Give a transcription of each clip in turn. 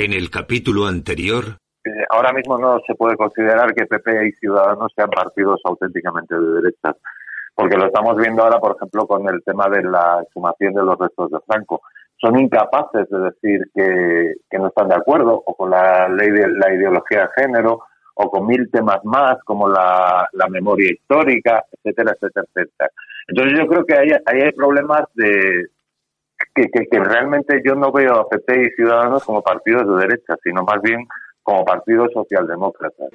En el capítulo anterior. Eh, ahora mismo no se puede considerar que PP y Ciudadanos sean partidos auténticamente de derechas, porque lo estamos viendo ahora, por ejemplo, con el tema de la exhumación de los restos de Franco. Son incapaces de decir que, no están de acuerdo o con la ley de la ideología de género o con mil temas más como la, memoria histórica, etcétera, etcétera, etcétera. Entonces yo creo que ahí hay problemas de, que, que, realmente yo no veo a PP y Ciudadanos como partidos de derecha, sino más bien como partidos socialdemócratas.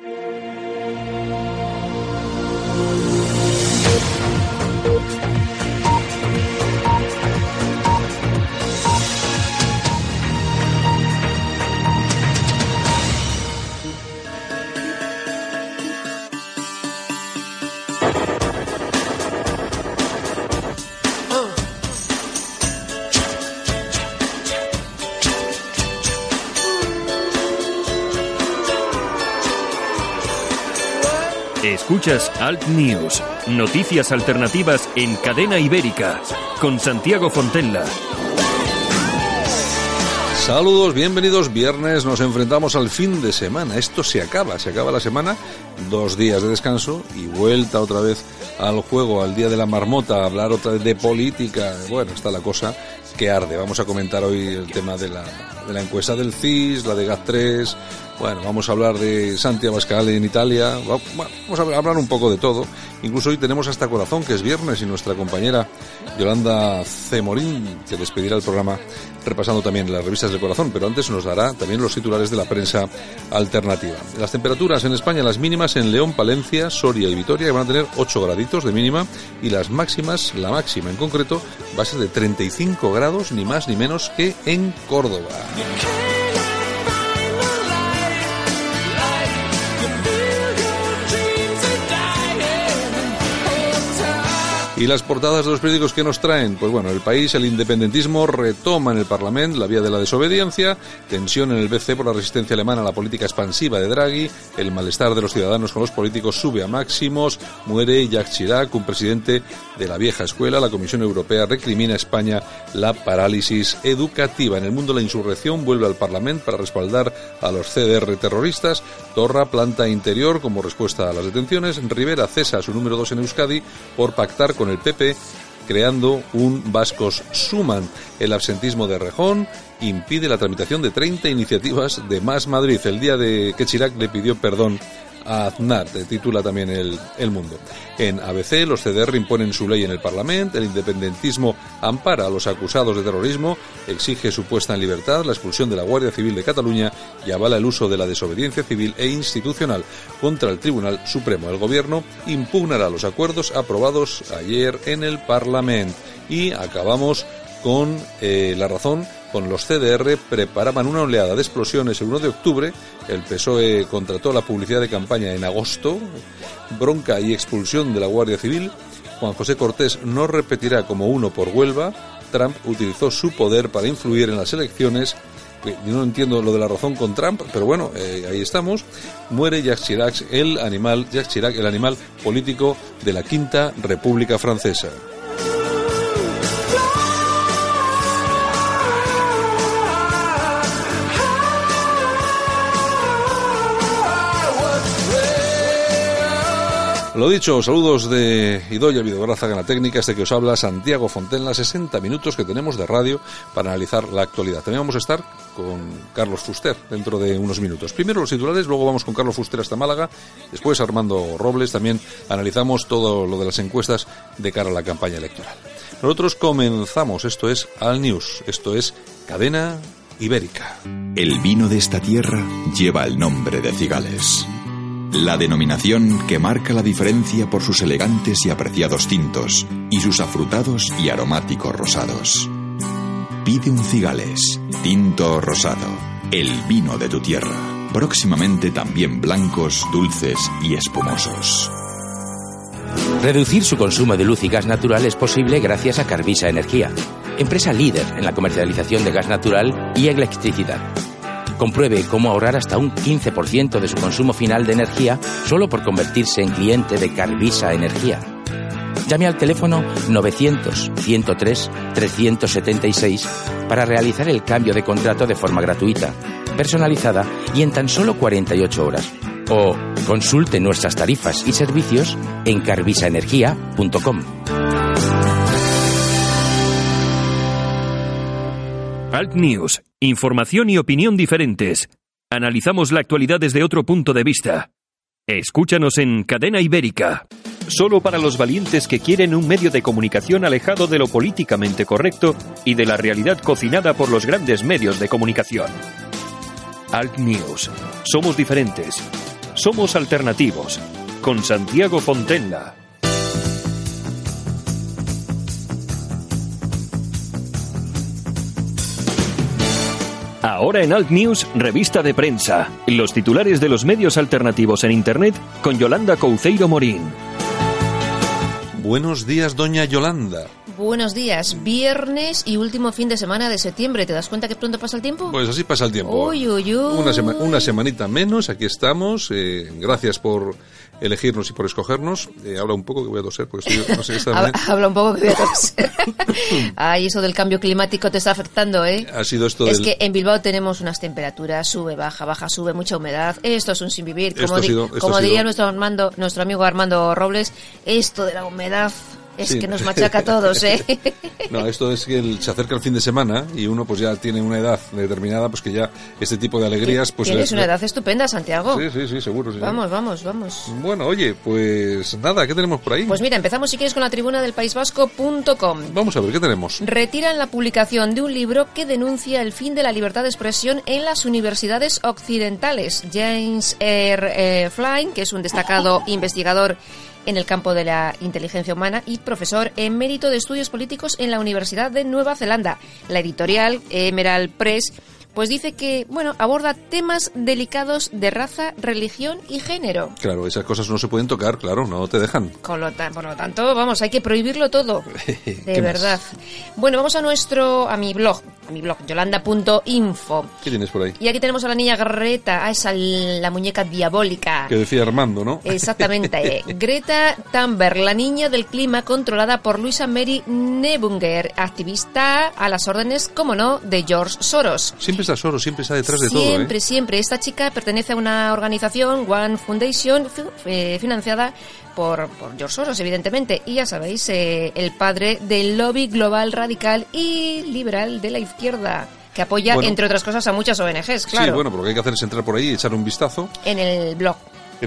Escuchas Alt News, noticias alternativas en cadena ibérica, con Santiago Fontella. Saludos, bienvenidos. Viernes nos enfrentamos al fin de semana. Esto se acaba, se acaba la semana. Dos días de descanso y vuelta otra vez al juego, al día de la marmota, hablar otra vez de política. Bueno, está la cosa que arde. Vamos a comentar hoy el tema de la, de la encuesta del CIS, la de GAT3, bueno, vamos a hablar de Santiago Abascal en Italia, vamos a hablar un poco de todo. Incluso hoy tenemos hasta corazón, que es viernes, y nuestra compañera Yolanda Cemorín, que despedirá el programa repasando también las revistas del corazón, pero antes nos dará también los titulares de la prensa alternativa. Las temperaturas en España, las mínimas en León, Palencia, Soria y Vitoria, que van a tener 8 graditos de mínima, y las máximas, la máxima en concreto, va a ser de 35 grados, ni más ni menos que en Córdoba. ¿Y las portadas de los periódicos que nos traen? Pues bueno, el país, el independentismo retoma en el Parlamento la vía de la desobediencia, tensión en el BC por la resistencia alemana a la política expansiva de Draghi, el malestar de los ciudadanos con los políticos sube a máximos, muere Jacques Chirac, un presidente de la vieja escuela, la Comisión Europea recrimina a España la parálisis educativa. En el mundo la insurrección vuelve al Parlamento para respaldar a los CDR terroristas, Torra planta interior como respuesta a las detenciones, Rivera cesa su número dos en Euskadi por pactar con con el PP creando un Vascos Suman. El absentismo de Rejón impide la tramitación de 30 iniciativas de Más Madrid. El día de que Chirac le pidió perdón Aznar, titula también el, el, Mundo. En ABC, los CDR imponen su ley en el Parlamento, el independentismo ampara a los acusados de terrorismo, exige su puesta en libertad, la expulsión de la Guardia Civil de Cataluña y avala el uso de la desobediencia civil e institucional contra el Tribunal Supremo. El Gobierno impugnará los acuerdos aprobados ayer en el Parlamento. Y acabamos con eh, la razón con los CDR preparaban una oleada de explosiones el 1 de octubre. El PSOE contrató la publicidad de campaña en agosto. Bronca y expulsión de la Guardia Civil. Juan José Cortés no repetirá como uno por Huelva. Trump utilizó su poder para influir en las elecciones. Yo no entiendo lo de la razón con Trump, pero bueno, eh, ahí estamos. Muere Jacques Chirac, el animal, Jacques Chirac, el animal político de la Quinta República Francesa. Lo dicho, saludos de Idoya Videograza en la técnica, este que os habla Santiago Fontenla, 60 minutos que tenemos de radio para analizar la actualidad. También vamos a estar con Carlos Fuster dentro de unos minutos. Primero los titulares, luego vamos con Carlos Fuster hasta Málaga, después Armando Robles, también analizamos todo lo de las encuestas de cara a la campaña electoral. Nosotros comenzamos, esto es Al News, esto es Cadena Ibérica. El vino de esta tierra lleva el nombre de Cigales la denominación que marca la diferencia por sus elegantes y apreciados tintos y sus afrutados y aromáticos rosados. Pide un cigales, tinto rosado, el vino de tu tierra. Próximamente también blancos, dulces y espumosos. Reducir su consumo de luz y gas natural es posible gracias a Carvisa Energía, empresa líder en la comercialización de gas natural y electricidad. Compruebe cómo ahorrar hasta un 15% de su consumo final de energía solo por convertirse en cliente de Carvisa Energía. Llame al teléfono 900-103-376 para realizar el cambio de contrato de forma gratuita, personalizada y en tan solo 48 horas. O consulte nuestras tarifas y servicios en carvisaenergía.com. Alt News. Información y opinión diferentes. Analizamos la actualidad desde otro punto de vista. Escúchanos en Cadena Ibérica. Solo para los valientes que quieren un medio de comunicación alejado de lo políticamente correcto y de la realidad cocinada por los grandes medios de comunicación. Alt News. Somos diferentes. Somos alternativos. Con Santiago Fontenla. Ahora en Alt News, revista de prensa. Los titulares de los medios alternativos en Internet con Yolanda Couceiro Morín. Buenos días, doña Yolanda. Buenos días, viernes y último fin de semana de septiembre. ¿Te das cuenta que pronto pasa el tiempo? Pues así pasa el tiempo. Uy, uy, uy. Una, sema- una semanita menos, aquí estamos. eh, gracias por elegirnos y por escogernos. Eh, habla un poco que voy a toser porque estoy, no sé, esta Habla, un poco que voy a toser. Ay, eso del cambio climático te está afectando, ¿eh? ha sido esto Es del... que en Bilbao tenemos unas temperaturas, sube, baja, baja, sube, mucha humedad. Esto es un sin vivir. Esto Como, di- sido- como diría nuestro, Armando, nuestro amigo Armando Robles, esto de la humedad es Sí. que nos machaca a todos, ¿eh? No, esto es que el- se acerca el fin de semana y uno pues ya tiene una edad determinada, pues que ya este tipo de alegrías... pues Tienes una edad estupenda, Santiago. Sí, sí, sí, seguro. sí. Vamos, vamos, vamos. Bueno, oye, pues nada, ¿qué tenemos por ahí? Pues mira, empezamos si quieres con la tribuna del País Vasco.com. Vamos a ver, ¿qué tenemos? Retiran la publicación de un libro que denuncia el fin de la libertad de expresión en las universidades occidentales. James R. eh, Flynn, que es un destacado investigador en el campo de la inteligencia humana y profesor emérito de estudios políticos en la Universidad de Nueva Zelanda. La editorial Emerald Press pues dice que, bueno, aborda temas delicados de raza, religión y género. Claro, esas cosas no se pueden tocar, claro, no te dejan. Con lo por lo tanto, vamos, hay que prohibirlo todo. ¿Qué De más? verdad. Bueno, vamos a nuestro, a mi blog, a mi blog, yolanda.info. ¿Qué tienes por ahí? Y aquí tenemos a la niña Greta, a esa la muñeca diabólica. Que decía Armando, ¿no? Exactamente. Greta Thunberg, la niña del clima controlada por Luisa Mary Nebunger, activista a las órdenes, como no, de George Soros. Siempre está Soros, siempre está detrás de Siempre, todo, ¿eh? siempre. Esta chica pertenece a una organización, One Foundation, eh, financiada por, por George Soros, evidentemente. Y ya sabéis, eh, el padre del lobby global radical y liberal de la izquierda, que apoya, Bueno. entre otras cosas, a muchas ONGs, claro. Sí, bueno, pero lo que hay que hacer es entrar por ahí y echar un vistazo En el blog.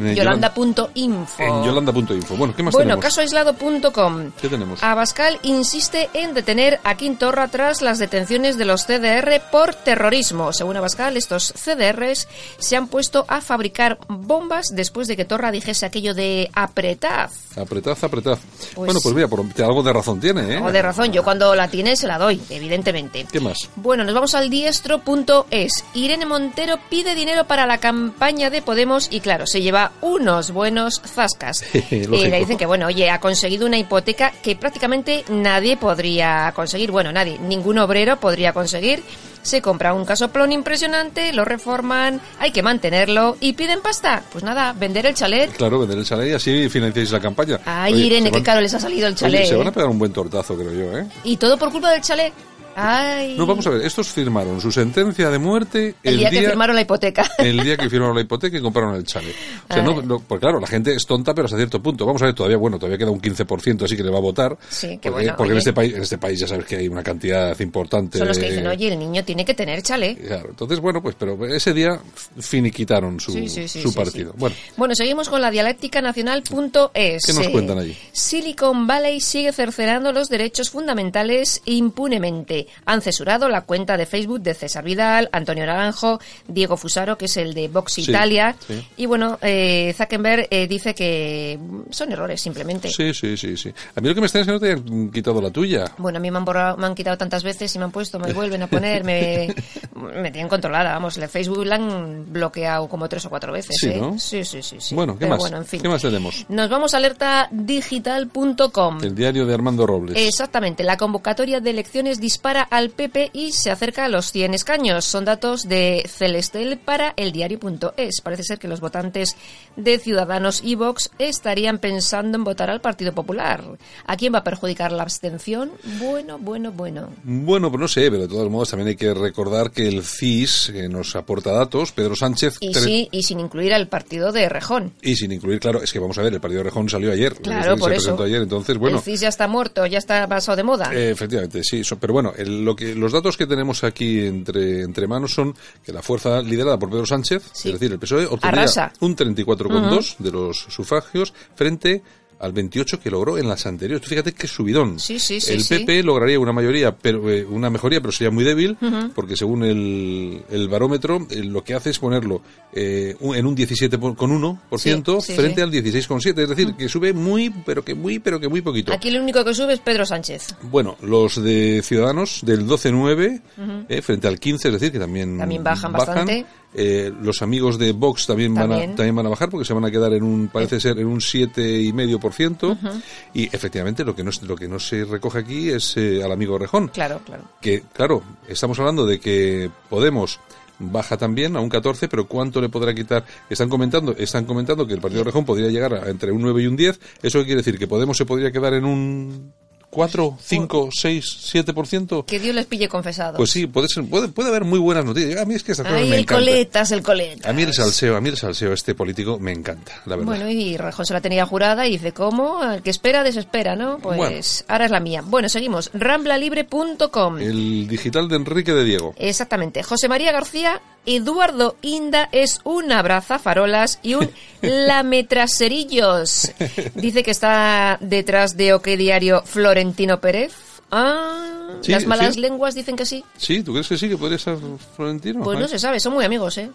Yolanda.info. En yolanda.info. Bueno, ¿qué más Bueno, tenemos? casoaislado.com. ¿Qué tenemos? Abascal insiste en detener a Quintorra tras las detenciones de los CDR por terrorismo. Según Abascal, estos CDRs se han puesto a fabricar bombas después de que Torra dijese aquello de apretad. Apretad, apretad. Pues- bueno, pues mira, por, algo de razón tiene, ¿eh? Algo de razón, yo cuando la tiene se la doy, evidentemente. ¿Qué más? Bueno, nos vamos al diestro.es. Irene Montero pide dinero para la campaña de Podemos y claro, se lleva unos buenos zascas. y Lógico. le dicen que, bueno, oye, ha conseguido una hipoteca que prácticamente nadie podría conseguir. Bueno, nadie, ningún obrero podría conseguir. Se compra un casoplón impresionante, lo reforman, hay que mantenerlo y piden pasta. Pues nada, vender el chalet. Claro, vender el chalet y así financiáis la campaña. Ay, Oye, Irene, qué van- caro les ha salido el Oye, chalet. se van a ¿eh? pegar un buen tortazo, creo yo, ¿eh? Y todo por culpa del chalet. Ay. No, vamos a ver, estos firmaron su sentencia de muerte el, día, que firmaron la hipoteca. el día que firmaron la hipoteca y compraron el chalet. O sea, no, no, pues claro, la gente es tonta, pero hasta cierto punto. Vamos a ver, todavía, bueno, todavía queda un 15% así que le va a votar. Sí, qué porque bueno, porque en este país, en este país ya sabes que hay una cantidad importante Son los que dicen, oye, el niño tiene que tener chalet. Claro, entonces, bueno, pues, pero ese día finiquitaron su, Sí, sí, sí, su partido. Bueno, Bueno, seguimos con la dialéctica nacional.es. ¿Qué nos cuentan allí? Silicon Valley sigue cercenando los derechos fundamentales impunemente. Que han censurado la cuenta de Facebook de César Vidal, Antonio Naranjo, Diego Fusaro, que es el de Vox Italia. Y bueno, eh, Zuckerberg eh, dice que son errores simplemente. Sí, sí, sí, sí. A mí lo que me está es que no te hayan quitado la tuya. Bueno, a mí me han, borrado, me han quitado tantas veces y me han puesto, me vuelven a poner, me, me tienen controlada. Vamos, el Facebook la han bloqueado como tres o cuatro veces. Sí, ¿eh? ¿no? sí, sí, sí, sí. Bueno, ¿qué Pero más? Bueno, en fin. ¿Qué más tenemos? Nos vamos a alertadigital.com. El diario de Armando Robles. Exactamente, la convocatoria de elecciones dispara al PP y se acerca a los 100 escaños. Son datos de Celestel para el diario.es. Parece ser que los votantes de Ciudadanos y Vox estarían pensando en votar al Partido Popular. ¿A quién va a perjudicar la abstención? Bueno, bueno, bueno. Bueno, pues no sé, pero de todos modos también hay que recordar que el CIS eh, nos aporta datos. Pedro Sánchez. Y, sí, y sin incluir al partido de Rejón. Y sin incluir, claro, es que vamos a ver, el partido de Rejón salió ayer. Claro, se por eso. presentó ayer, entonces, bueno. El CIS ya está muerto, ya está pasado de moda. Eh, efectivamente, sí. so- pero bueno, el- lo que, los datos que tenemos aquí entre, entre manos son que la fuerza liderada por Pedro Sánchez, Sí. es decir, el PSOE, obtendría Arrasa. un 34,2 de los sufragios frente al 28 que logró en las anteriores. Tú fíjate qué subidón. Sí, sí, sí, el. PP lograría una mayoría, pero eh, una mejoría, pero sería muy débil, porque según el, el barómetro, eh, lo que hace es ponerlo eh, un- en un 17,1% Sí, sí, frente al 16,7%. Es decir, que sube muy, pero que muy, pero que muy poquito. Aquí el único que sube es Pedro Sánchez. Bueno, los de Ciudadanos del 12-9 Ujú. eh, frente al 15, es decir, que también, También bajan bastante. Eh, los amigos de Vox también, Van a, también van a bajar porque se van a quedar en un, parece ser, en un 7,5%. Ujú. Y efectivamente lo que no, es- lo que no se recoge aquí es eh, al amigo Rejón. Claro, claro. Que, claro, estamos hablando de que Podemos baja también a un 14, pero ¿cuánto le podrá quitar? Están comentando, están comentando que el partido de Rejón podría llegar a entre un 9 y un 10. ¿Eso qué quiere decir? ¿Que Podemos se podría quedar en un 4, 5, 6, 7%? Que Dios les pille confesados. Pues sí, puede, ser, puede, puede haber muy buenas noticias. A mí es que estas cosas Ay, me el coletas, el coletas. A mí el salseo, a mí el salseo este político me encanta, la verdad. Bueno, y Rejón se la tenía jurada y dice, ¿cómo? El que espera, desespera, ¿no? Pues Bueno. ahora es la mía. Bueno, seguimos. Ramblalibre.com. El digital de Enrique de Diego. Exactamente. José María García, Eduardo Inda es un abrazafarolas y un lametraserillos. Dice que está detrás de OK Diario Florentino Pérez. Ah, Sí, las malas sí. lenguas dicen que sí. Sí, ¿tú crees que sí que podría ser Florentino? Pues no se sabe, son muy amigos, ¿eh?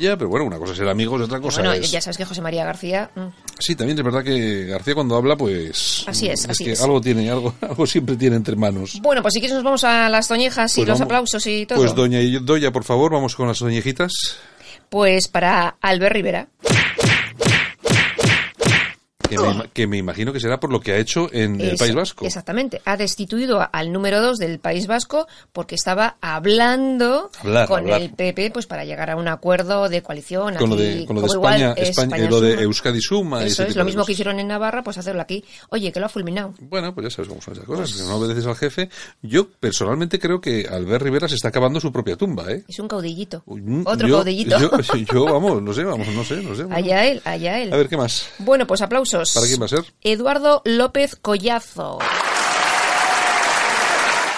Ya, pero bueno, una cosa es ser amigos otra cosa Bueno, es... ya sabes que José María García... mm, Sí, también es verdad que García cuando habla, pues... Así es, así que es. algo tiene, algo, algo siempre tiene entre manos. Bueno, pues si quieres nos vamos a las toñejas y Pues los vamos. aplausos y todo. Pues doña y- Doña, por favor, vamos con las doñejitas. Pues para Albert Rivera. Que me, ima- que me imagino que será por lo que ha hecho en el País Vasco. Exactamente. Ha destituido al número 2 del País Vasco porque estaba hablando Hablar, con hablar. el PP pues para llegar a un acuerdo de coalición. Con lo de, con lo de como igual España, es España, España lo de. Euskadi Suma. Eso es, lo mismo que hicieron en Navarra, pues hacerlo aquí. Oye, que lo ha fulminado. Bueno, pues ya sabes cómo son esas cosas. Pues- que no obedeces al jefe. Yo personalmente creo que Albert Rivera se está acabando su propia tumba, ¿eh? Es un caudillito. Mm, Otro yo, caudillito. Yo, yo, vamos, no sé, vamos, no sé, no sé. bueno. Allá él, allá él. A ver, ¿qué más? Bueno, pues aplausos. ¿Para quién va a ser? Eduardo López Collazo.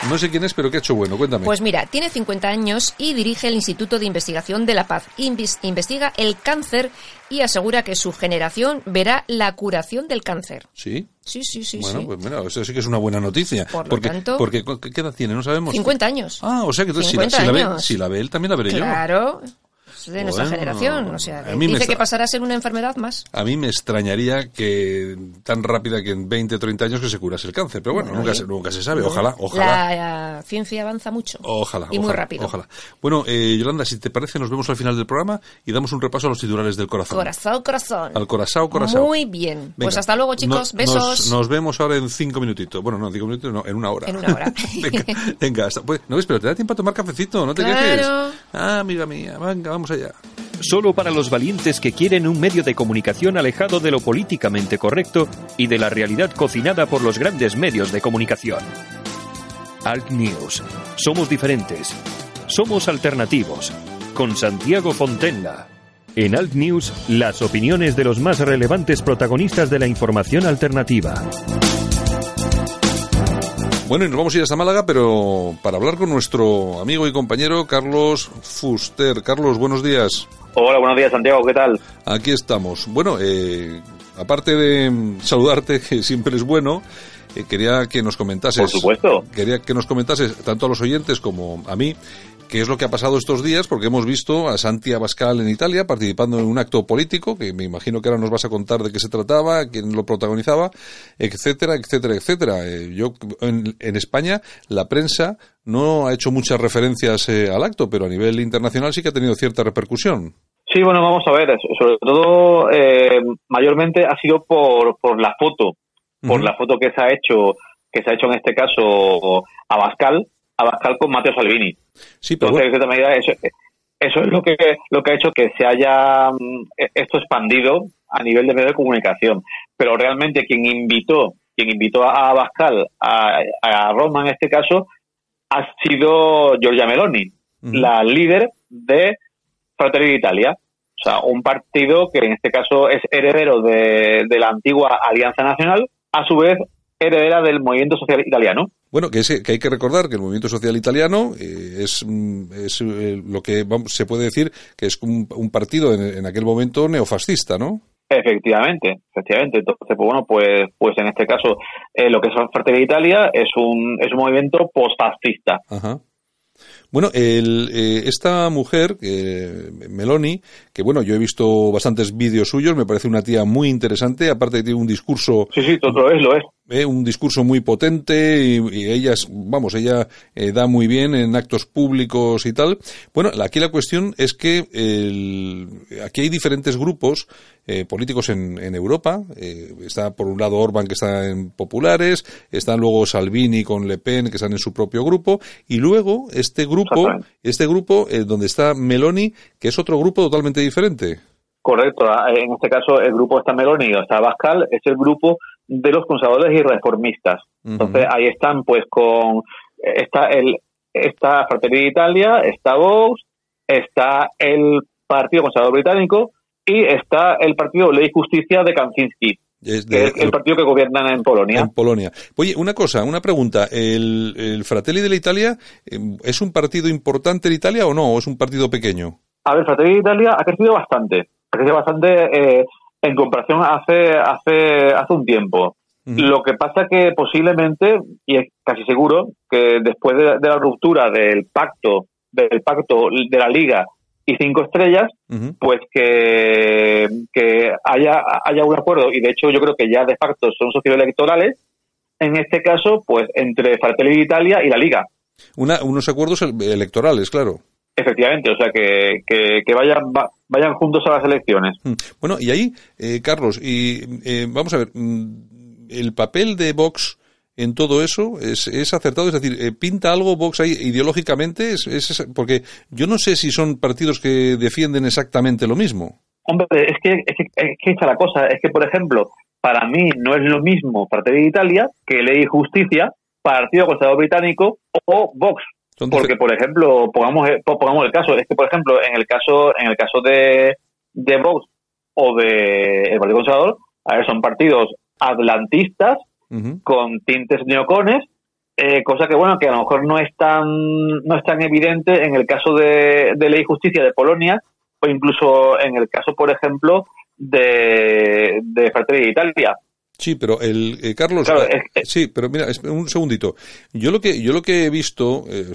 No sé quién es, pero qué ha hecho bueno, cuéntame. Pues mira, tiene 50 años y dirige el Instituto de Investigación de la Paz. Invis- investiga el cáncer y asegura que su generación verá la curación del cáncer. ¿Sí? Sí, sí, sí. bueno, sí. pues mira, eso sí que es una buena noticia. Por lo porque, tanto- porque, ¿qué edad tiene? No sabemos. 50 años. Ah, o sea que entonces si la, 50 si la ve, si la ve él, también la veré yo. Claro, de nuestra Bueno, generación. O sea, a que dice que pasará a ser una enfermedad más. A mí me extrañaría que tan rápida que en 20, 30 años que se curase el cáncer. Pero bueno, Bueno, nunca, se, nunca se sabe. Ojalá, ojalá. La, la ciencia avanza mucho. Ojalá. Y muy rápido. Ojalá. Bueno, eh, Yolanda, si te parece, nos vemos al final del programa y damos un repaso a los titulares del corazón. Corazón, corazón. Al corazón, corazón. Muy bien. pues hasta luego, chicos. no- Besos. Nos, nos vemos ahora en cinco minutitos. Bueno, no, cinco minutos, no, en una hora. En una hora. venga, venga hasta, pues, no ves, pero te da tiempo a tomar cafecito, no te Claro. quejes. Ah, amiga mía, venga, vamos Solo para los valientes que quieren un medio de comunicación alejado de lo políticamente correcto y de la realidad cocinada por los grandes medios de comunicación. Alt News. Somos diferentes. Somos alternativos. Con Santiago Fontenla. En Alt News, las opiniones de los más relevantes protagonistas de la información alternativa. Bueno, y nos vamos a ir hasta Málaga, pero para hablar con nuestro amigo y compañero Carlos Fuster. Carlos, buenos días. Hola, buenos días, Santiago, ¿qué tal? Aquí estamos. Bueno, eh, aparte de saludarte, que siempre es bueno, eh, quería que nos comentases. Por supuesto. Quería que nos comentases, tanto a los oyentes como a mí, qué es lo que ha pasado estos días, porque hemos visto a Santi Abascal en Italia participando en un acto político, que me imagino que ahora nos vas a contar de qué se trataba, quién lo protagonizaba, etcétera, etcétera, etcétera. Eh, yo, en, en, España, la prensa no ha hecho muchas referencias eh, al acto, pero a nivel internacional sí que ha tenido cierta repercusión. Sí, bueno, vamos a ver, sobre todo, eh, mayormente ha sido por, por la foto, por uh -huh. la foto que se ha hecho, que se ha hecho en este caso Abascal, Abascal con Matteo Salvini. Sí, pero Entonces, de medida, eso, eso es lo que, lo que ha hecho que se haya esto expandido a nivel de medio de comunicación. Pero realmente quien invitó, quien invitó a Abascal a, a Roma en este caso, ha sido Giorgia Meloni, uh -huh. la líder de Fratelli d'Italia. O sea, un partido que en este caso es heredero de, de la antigua Alianza Nacional, a su vez heredera del movimiento social italiano. Bueno, que, es, que hay que recordar que el movimiento social italiano eh, es, es eh, lo que vamos, se puede decir que es un, un partido en, en, aquel momento neofascista, ¿no? Efectivamente, efectivamente. Entonces, pues bueno, pues, pues en este caso, eh, lo que es Fratelli Italia es un, es un movimiento postfascista. Ajá. Bueno, el, eh, esta mujer, eh, Meloni, que bueno, yo he visto bastantes vídeos suyos, me parece una tía muy interesante, aparte tiene un discurso... Sí, sí, todo es, lo es. Eh, un discurso muy potente y, y ella, vamos, ella eh, da muy bien en actos públicos y tal. Bueno, aquí la cuestión es que el, aquí hay diferentes grupos eh, políticos en, en Europa. Eh, está por un lado Orban que está en populares, están luego Salvini con Le Pen que están en su propio grupo y luego este grupo, este grupo eh, donde está Meloni que es otro grupo totalmente diferente. Correcto. En este caso el grupo está Meloni o está Bascal es el grupo de los conservadores y reformistas. Uh -huh. Entonces ahí están pues con está el está Fratelli d'Italia, está Vox, está el Partido Conservador Británico y está el partido Ley y Justicia de Kaczynski. Es de, el partido que gobierna en Polonia. En Polonia. Oye, una cosa, una pregunta. ¿El, el Fratelli de la Italia em, es un partido importante en Italia o no? ¿O es un partido pequeño? A ver, Fratelli de Italia ha crecido bastante. Ha crecido bastante eh, en comparación hace, hace, hace un tiempo. Uh -huh. Lo que pasa que posiblemente, y es casi seguro, que después de, de la ruptura del pacto, del pacto de la Liga y cinco estrellas, uh -huh. pues que, que haya, haya un acuerdo, y de hecho yo creo que ya de facto son socios electorales, en este caso, pues entre Fratelli d'Italia y la Liga. Una, unos acuerdos electorales, claro. Efectivamente, o sea, que, que, que vayan, va, vayan juntos a las elecciones. Bueno, y ahí, eh, Carlos, y eh, vamos a ver, mm, el papel de Vox en todo eso es, es acertado, es decir, eh, pinta algo Vox ahí ideológicamente, es, es, porque yo no sé si son partidos que defienden exactamente lo mismo. Hombre, es que, es que, es que está la cosa, es que, por ejemplo, para mí no es lo mismo Fratelli d'Italia que Ley y Justicia, Partido Conservador Británico o Vox. Porque, por ejemplo, pongamos, pongamos el caso, es que, por ejemplo, en el caso, en el caso de, de Vox o de el Partido Conservador, a ver, son partidos atlantistas con tintes neocones, eh, cosa que, bueno, que a lo mejor no es tan, no es tan evidente en el caso de, de Ley y Justicia de Polonia o incluso en el caso, por ejemplo, de, de Fratelli Italia. Sí, pero el eh, Carlos, claro, eh, es, sí, pero mira, un segundito. Yo lo que yo lo que he visto, eh,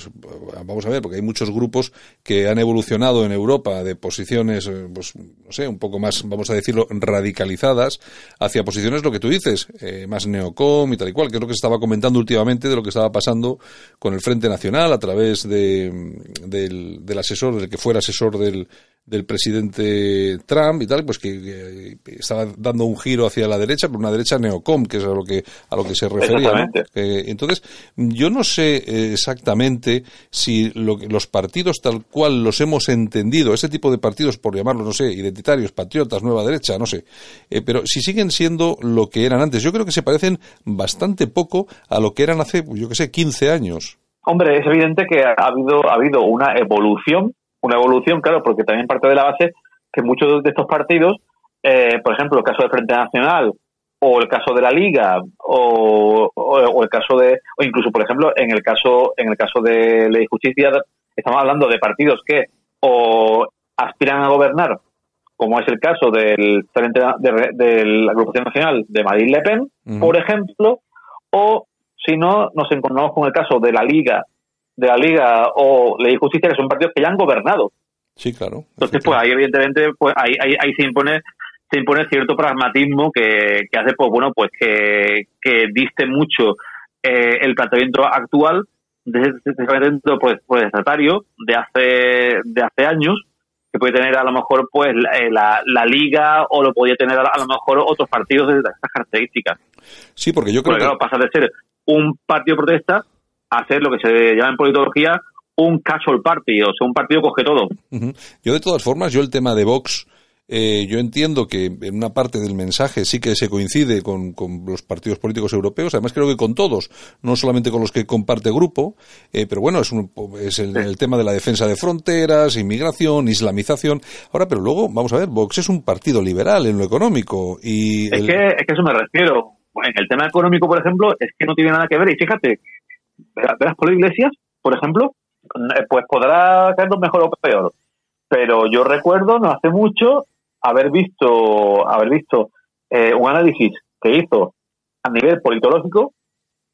vamos a ver, porque hay muchos grupos que han evolucionado en Europa de posiciones, eh, pues no sé, un poco más, vamos a decirlo, radicalizadas hacia posiciones lo que tú dices, más neocom y tal y cual, que es lo que se estaba comentando últimamente de lo que estaba pasando con el Frente Nacional a través de, del, del asesor, del que fuera asesor del del presidente Trump y tal, pues que, que, estaba dando un giro hacia la derecha, pero una derecha neocom, que es a lo que a lo que se refería. ¿no? Eh, entonces, yo no sé exactamente si lo, los partidos tal cual los hemos entendido, ese tipo de partidos, por llamarlos, no sé, identitarios, patriotas, nueva derecha, no sé, eh, pero si siguen siendo lo que eran antes, yo creo que se parecen bastante poco a lo que eran hace, yo que sé, 15 años. Hombre, es evidente que ha habido, ha habido una evolución una evolución, claro, porque también parte de la base que muchos de estos partidos, eh, por ejemplo, el caso del Frente Nacional o el caso de la Liga o, o, o, el caso de o incluso por ejemplo en el caso en el caso de Ley y Justicia estamos hablando de partidos que o aspiran a gobernar como es el caso del Frente de, de la Agrupación Nacional de Marine Le Pen, por ejemplo, o si no, nos encontramos con el caso de la Liga, de la Liga o Ley y Justicia, que son partidos que ya han gobernado. Sí, claro. Entonces, pues ahí evidentemente, pues ahí, ahí, ahí se impone se impone cierto pragmatismo que, que hace, pues bueno, pues que, que diste mucho eh, el planteamiento actual de ese planteamiento pues, pues de hace de hace años que puede tener a lo mejor pues la, eh, la, liga o lo podía tener a, lo mejor otros partidos de estas características. Sí, porque yo creo que... pasa de ser un partido de protesta a ser lo que se llama en politología un casual party, o sea, un partido coge todo. Yo de todas formas, yo el tema de Vox eh, yo entiendo que en una parte del mensaje sí que se coincide con, los partidos políticos europeos, además creo que con todos, no solamente con los que comparte grupo, eh, pero bueno, es, un, es el, tema de la defensa de fronteras, inmigración, islamización. Ahora, pero luego, vamos a ver, Vox es un partido liberal en lo económico y... Es, que, es que eso me refiero. En el tema económico, por ejemplo, es que no tiene nada que ver. Y fíjate, verás por Iglesias, por ejemplo, eh, pues podrá caernos mejor o peor. Pero yo recuerdo, no hace mucho, haber visto, haber visto eh, un análisis que hizo a nivel politológico,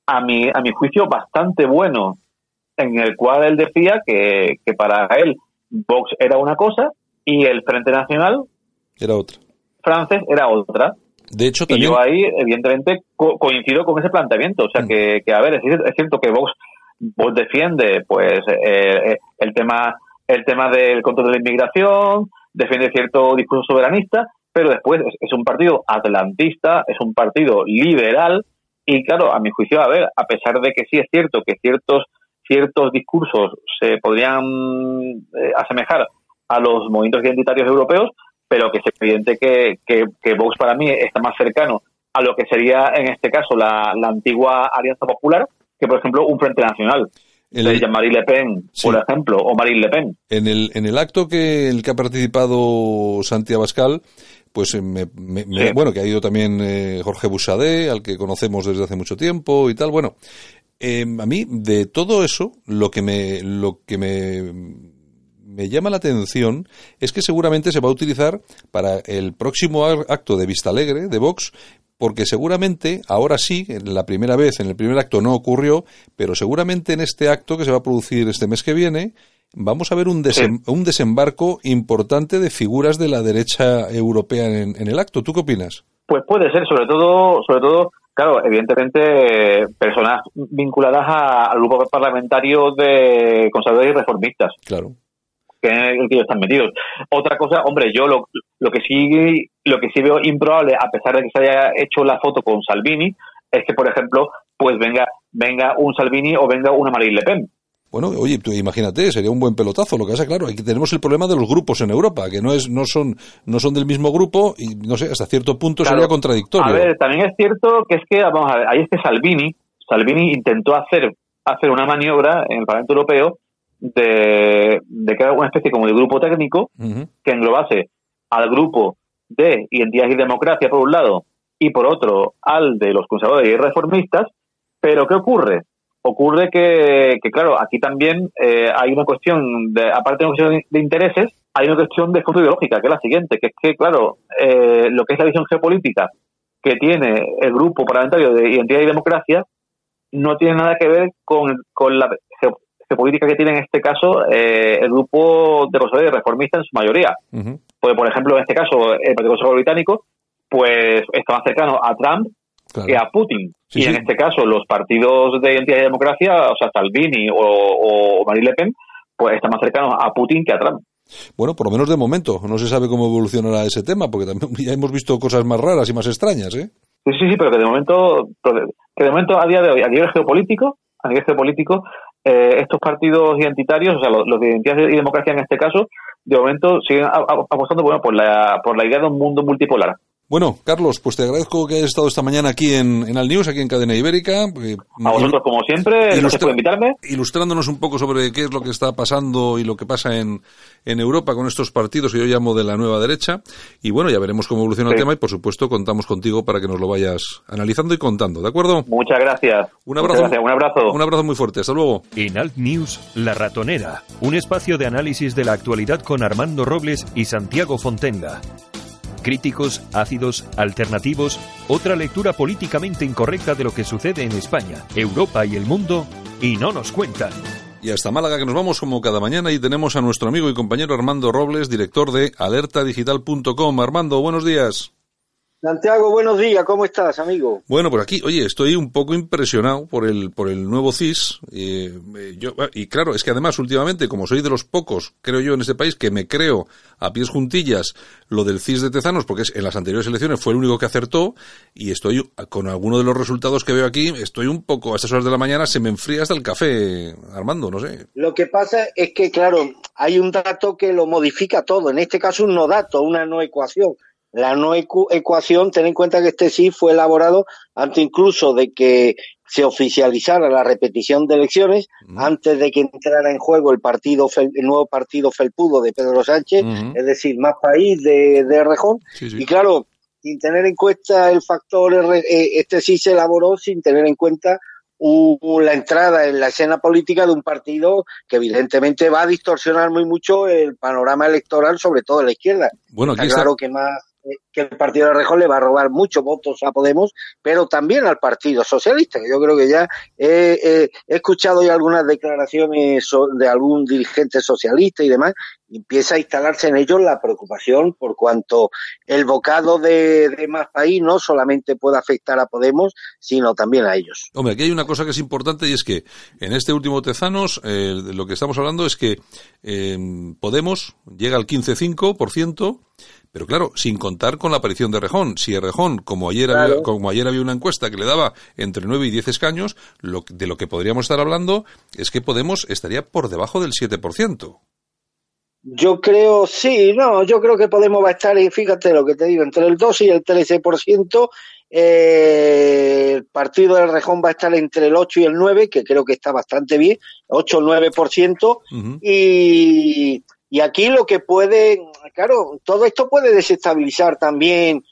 a mi, a mi juicio bastante bueno, en el cual él decía que, que para él Vox era una cosa y el Frente Nacional era otra. Francés era otra. De hecho, Y yo ahí, evidentemente, coincido con ese planteamiento. O sea, mm. que, que, a ver, es, cierto que Vox, Vox defiende pues eh, eh, el tema el tema del control de la inmigración, defiende cierto discurso soberanista, pero después es, un partido atlantista, es un partido liberal y claro, a mi juicio, a ver, a pesar de que sí es cierto que ciertos ciertos discursos se podrían eh, asemejar a los movimientos identitarios europeos, pero que es evidente que, que, Vox para mí está más cercano a lo que sería en este caso la, la antigua Alianza Popular que, por ejemplo, un Frente Nacional de Marine Le Pen, por ejemplo, o Marine Le Pen. En el, en el acto que el que ha participado Santiago Abascal, pues eh, me, bueno, que ha ido también eh, Jorge Busadé, al que conocemos desde hace mucho tiempo y tal. Bueno, em, a mí de todo eso, lo que me, lo que me, me llama la atención es que seguramente se va a utilizar para el próximo acto de Vista Alegre de Vox, porque seguramente, ahora sí, en la primera vez, en el primer acto no ocurrió, pero seguramente en este acto que se va a producir este mes que viene, vamos a ver un, un desembarco importante de figuras de la derecha europea en, el acto. ¿Tú qué opinas? Pues puede ser, sobre todo, sobre todo, claro, evidentemente personas vinculadas al grupo parlamentario de conservadores y reformistas. Claro que en el que ellos están metidos. Otra cosa, hombre, yo lo, lo que sí lo que sí veo improbable, a pesar de que se haya hecho la foto con Salvini, es que, por ejemplo, pues venga venga un Salvini o venga una Marine Le Pen. Bueno, oye, tú imagínate, sería un buen pelotazo. Lo que pasa, claro, aquí tenemos el problema de los grupos en Europa, que no es, no son, no son del mismo grupo y no sé, hasta cierto punto sería contradictorio. A ver, también es cierto que es que, vamos a ver, ahí es que Salvini, Salvini intentó hacer, hacer una maniobra en el Parlamento Europeo de, de crear una especie como de grupo técnico que englobase al grupo de Identidad y Democracia por un lado y por otro al de los conservadores y reformistas, pero ¿qué ocurre? Ocurre que, que claro, aquí también eh, hay una cuestión, de, aparte de una cuestión de intereses, hay una cuestión de fondo ideológica, que es la siguiente, que es que, claro, eh, lo que es la visión geopolítica que tiene el grupo parlamentario de Identidad y Democracia no tiene nada que ver con, con la política que tiene en este caso eh, el grupo de los reformistas en su mayoría. Porque, por ejemplo, en este caso, el Partido Conservador Británico, pues está más cercano a Trump que a Putin. y en este caso, los partidos de identidad y democracia, o sea, Salvini o, o Marine Le Pen, pues están más cercanos a Putin que a Trump. Bueno, por lo menos de momento. No se sabe cómo evolucionará ese tema, porque también ya hemos visto cosas más raras y más extrañas, ¿eh? Sí, sí, sí, pero que de momento, que de momento a día de hoy, a nivel geopolítico, a nivel geopolítico, eh, estos partidos identitarios, o sea, los, de identidad y democracia en este caso, de momento siguen apostando bueno, por, la, por la idea de un mundo multipolar. Bueno, Carlos, pues te agradezco que hayas estado esta mañana aquí en, en Al News, aquí en Cadena Ibérica. Eh, a vosotros, como siempre, gracias por invitarme. Ilustrándonos un poco sobre qué es lo que está pasando y lo que pasa en, en Europa con estos partidos que yo llamo de la nueva derecha. Y bueno, ya veremos cómo evoluciona el tema y, por supuesto, contamos contigo para que nos lo vayas analizando y contando, ¿de acuerdo? Muchas gracias. Un abrazo. un abrazo. Un abrazo muy fuerte. Hasta luego. En Alt News, La Ratonera, un espacio de análisis de la actualidad con Armando Robles y Santiago Fontenga críticos, ácidos, alternativos, otra lectura políticamente incorrecta de lo que sucede en España, Europa y el mundo, y no nos cuentan. Y hasta Málaga que nos vamos como cada mañana y tenemos a nuestro amigo y compañero Armando Robles, director de alertadigital.com. Armando, buenos días. Santiago, buenos días, ¿cómo estás, amigo? Bueno, por aquí, oye, estoy un poco impresionado por el, por el nuevo CIS. Eh, yo, y claro, es que además, últimamente, como soy de los pocos, creo yo, en este país, que me creo a pies juntillas lo del CIS de Tezanos, porque en las anteriores elecciones fue el único que acertó, y estoy, con alguno de los resultados que veo aquí, estoy un poco, a estas horas de la mañana, se me enfría hasta el café, Armando, no sé. Lo que pasa es que, claro, hay un dato que lo modifica todo, en este caso un no dato, una no ecuación la no ecuación, ten en cuenta que este sí fue elaborado antes incluso de que se oficializara la repetición de elecciones, antes de que entrara en juego el partido el nuevo partido felpudo de Pedro Sánchez, es decir, más país de, de Rejón. Y claro, sin tener en cuenta el factor, eh, este sí se elaboró sin tener en cuenta la entrada en la escena política de un partido que evidentemente va a distorsionar muy mucho el panorama electoral, sobre todo en la izquierda. Bueno, está claro que más que el Partido de Rejón le va a robar muchos votos a Podemos, pero también al Partido Socialista, que yo creo que ya he, escuchado ya algunas declaraciones de algún dirigente socialista y demás, empieza a instalarse en ellos la preocupación por cuanto el bocado de, más país no solamente puede afectar a Podemos, sino también a ellos. Hombre, aquí hay una cosa que es importante y es que en este último Tezanos eh, lo que estamos hablando es que eh, Podemos llega al 15,5%, pero claro, sin contar con la aparición de Rejón. Si Rejón, como ayer, había, como ayer había una encuesta que le daba entre 9 y 10 escaños, lo, de lo que podríamos estar hablando es que Podemos estaría por debajo del 7%. Yo creo, sí, no, yo creo que Podemos va a estar, fíjate lo que te digo, entre el 2 y el 13%. Eh, el partido de Rejón va a estar entre el 8 y el 9, que creo que está bastante bien, 8 o 9%. Y y aquí lo que puede, claro, todo esto puede desestabilizar también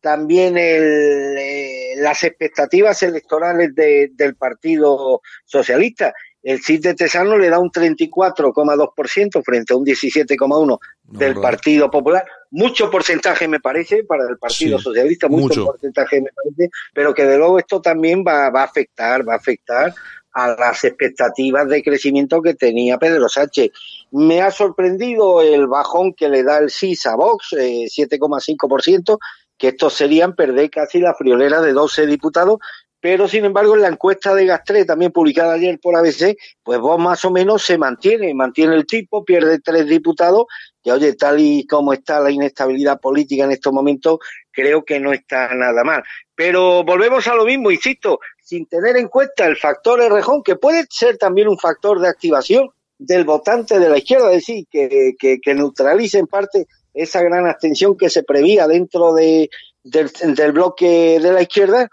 también el, eh, las expectativas electorales del Partido Socialista. El CIS de Tesano le da un 34,2% frente a un 17,1% del Partido Popular. Mucho porcentaje me parece para el Partido Socialista, mucho, porcentaje me parece, pero que de luego esto también va, va a afectar, va a afectar a las expectativas de crecimiento que tenía Pedro Sánchez. Me ha sorprendido el bajón que le da el SIS a Vox, eh, 7,5%, que estos serían perder casi la friolera de 12 diputados, pero sin embargo en la encuesta de Gastré, también publicada ayer por ABC, pues Vox más o menos se mantiene, mantiene el tipo, pierde tres diputados, que oye, tal y como está la inestabilidad política en estos momentos, creo que no está nada mal. Pero volvemos a lo mismo, insisto, sin tener en cuenta el factor Rejón, que puede ser también un factor de activación del votante de la izquierda, es decir, que, que, neutralice en parte esa gran abstención que se prevía dentro de, del, bloque de la izquierda,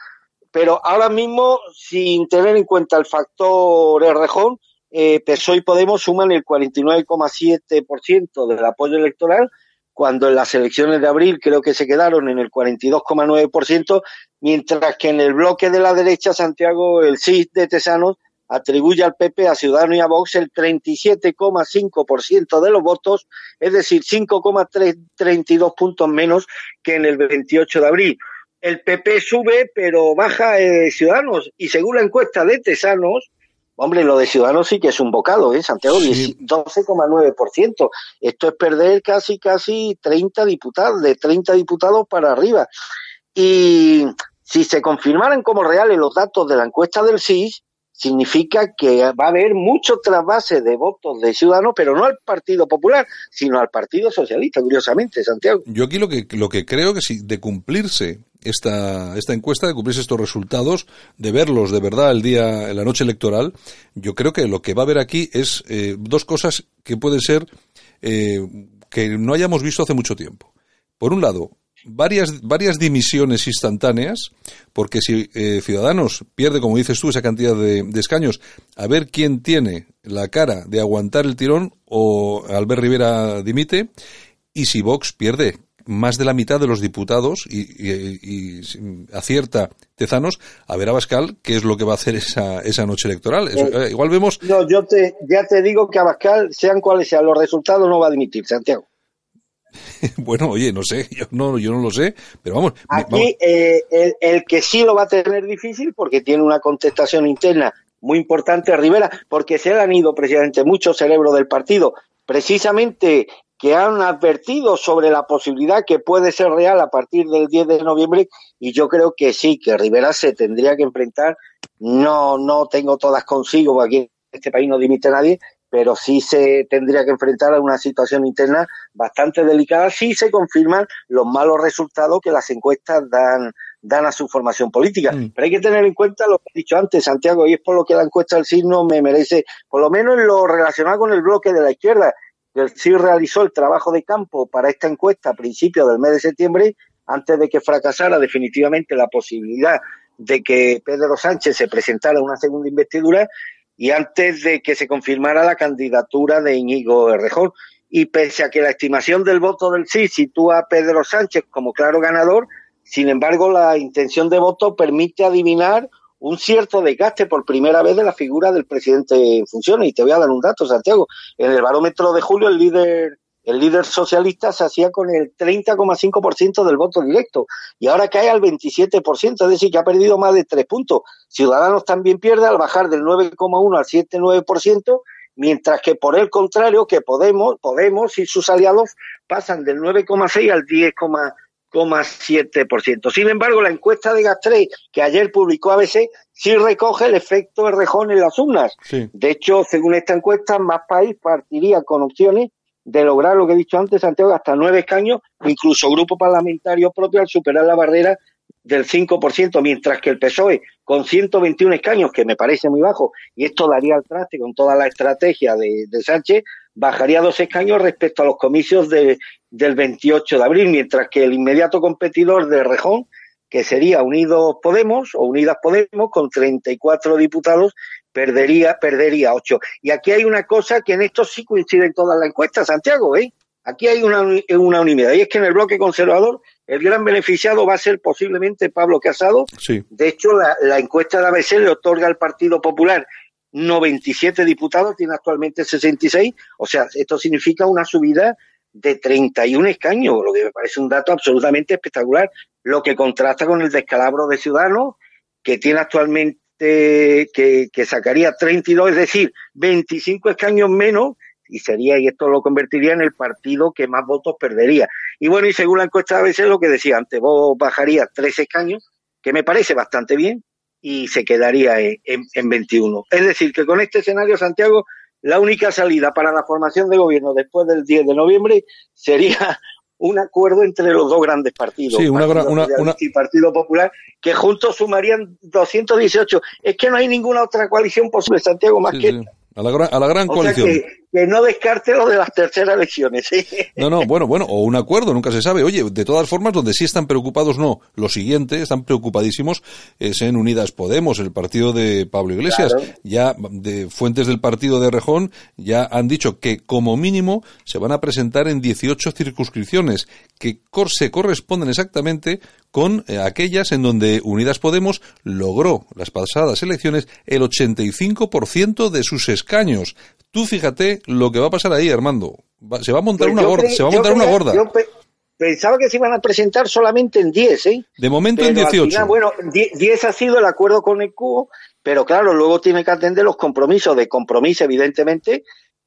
pero ahora mismo, sin tener en cuenta el factor Rejón, eh, PSOE y Podemos suman el 49,7% del apoyo electoral, cuando en las elecciones de abril creo que se quedaron en el 42,9%, mientras que en el bloque de la derecha, Santiago, el CIS de Tesanos atribuye al PP, a Ciudadanos y a Vox el 37,5% de los votos, es decir, 5,32 puntos menos que en el 28 de abril. El PP sube, pero baja eh, Ciudadanos, y según la encuesta de Tesanos, Hombre, lo de Ciudadanos sí que es un bocado, ¿eh? Santiago, 12,9%. Esto es perder casi, casi 30 diputados, de 30 diputados para arriba. Y si se confirmaran como reales los datos de la encuesta del CIS, significa que va a haber mucho trasvase de votos de Ciudadanos, pero no al Partido Popular, sino al Partido Socialista, curiosamente, Santiago. Yo aquí lo que, lo que creo que si de cumplirse esta, esta encuesta, de cumplirse estos resultados, de verlos de verdad el día, en la noche electoral, yo creo que lo que va a haber aquí es eh, dos cosas que pueden ser eh, que no hayamos visto hace mucho tiempo. Por un lado, varias, varias dimisiones instantáneas, porque si eh, Ciudadanos pierde, como dices tú, esa cantidad de, escaños, a ver quién tiene la cara de aguantar el tirón o Albert Rivera dimite, y si Vox pierde más de la mitad de los diputados y, acierta Tezanos, a ver a Bascal qué es lo que va a hacer esa, esa noche electoral. Eh, igual vemos... No, yo te, ya te digo que Abascal, sean cuales sean los resultados, no va a dimitir, Santiago. bueno, oye, no sé, yo no, yo no lo sé, pero vamos. Aquí eh, el, que sí lo va a tener difícil porque tiene una contestación interna muy importante Rivera, porque se le han ido precisamente muchos cerebros del partido, precisamente que han advertido sobre la posibilidad que puede ser real a partir del 10 de noviembre y yo creo que sí, que Rivera se tendría que enfrentar, no, no tengo todas consigo, porque aquí en este país no dimite nadie, pero sí se tendría que enfrentar a una situación interna bastante delicada si se confirman los malos resultados que las encuestas dan, dan a su formación política. Mm. Pero hay que tener en cuenta lo que he dicho antes, Santiago, y es por lo que la encuesta del signo me merece, por lo menos en lo relacionado con el bloque de la izquierda, que el CIR realizó el trabajo de campo para esta encuesta a principios del mes de septiembre, antes de que fracasara definitivamente la posibilidad de que Pedro Sánchez se presentara a una segunda investidura y antes de que se confirmara la candidatura de Íñigo Errejón. Y pese a que la estimación del voto del sí sitúa a Pedro Sánchez como claro ganador, sin embargo, la intención de voto permite adivinar un cierto desgaste por primera vez de la figura del presidente en funciones. Y te voy a dar un dato, Santiago. En el barómetro de julio, el líder el líder socialista se hacía con el 30,5% del voto directo y ahora cae al 27%, es decir, que ha perdido más de tres puntos. Ciudadanos también pierde al bajar del 9,1 al 7,9%, mientras que por el contrario que Podemos, Podemos y sus aliados pasan del 9,6 al 10,7%. Sin embargo, la encuesta de Gastrey que ayer publicó ABC sí recoge el efecto de rejón en las urnas. De hecho, según esta encuesta, más país partiría con opciones de lograr lo que he dicho antes, Santiago, hasta nueve escaños, incluso grupo parlamentario propio al superar la barrera del 5%, mientras que el PSOE, con 121 escaños, que me parece muy bajo, y esto daría al traste con toda la estrategia de, Sánchez, bajaría dos escaños respecto a los comicios de, del 28 de abril, mientras que el inmediato competidor de Rejón, que sería Unidos Podemos o Unidas Podemos, con 34 diputados, perdería, perdería ocho. Y aquí hay una cosa que en esto sí coincide en todas las encuestas, Santiago, ¿eh? Aquí hay una, una unidad, y es que en el bloque conservador el gran beneficiado va a ser posiblemente Pablo Casado. Sí. De hecho, la, la encuesta de ABC le otorga al Partido Popular 97 diputados, tiene actualmente 66, o sea, esto significa una subida de 31 escaños, lo que me parece un dato absolutamente espectacular, lo que contrasta con el descalabro de Ciudadanos, que tiene actualmente que, que sacaría 32, es decir, 25 escaños menos, y sería, y esto lo convertiría en el partido que más votos perdería. Y bueno, y según la encuesta a veces lo que decía antes, vos bajaría tres escaños, que me parece bastante bien, y se quedaría en, en 21. Es decir, que con este escenario, Santiago, la única salida para la formación de gobierno después del 10 de noviembre sería un acuerdo entre los dos grandes partidos, sí, una, Partido y Partido Popular, que juntos sumarían 218. Es que no hay ninguna otra coalición posible, Santiago, más que A la, gran, a la gran coalición que no descarte lo de las terceras elecciones. No, no, bueno, bueno, o un acuerdo, nunca se sabe. Oye, de todas formas, donde sí están preocupados, no. Lo siguiente, están preocupadísimos, es en Unidas Podemos, el partido de Pablo Iglesias. Ya, de fuentes del partido de Rejón, ya han dicho que como mínimo se van a presentar en 18 circunscripciones, que se corresponden exactamente con eh, aquellas en donde Unidas Podemos logró las pasadas elecciones el 85% de sus escaños. Tú fíjate lo que va a pasar ahí, Armando. se va a montar pues una gorda. Se va a montar una gorda. Yo pensaba que se iban a presentar solamente en 10, ¿eh? De momento en 18. bueno, 10 ha sido el acuerdo con el cubo, pero claro, luego tiene que atender los compromisos. De compromiso, evidentemente,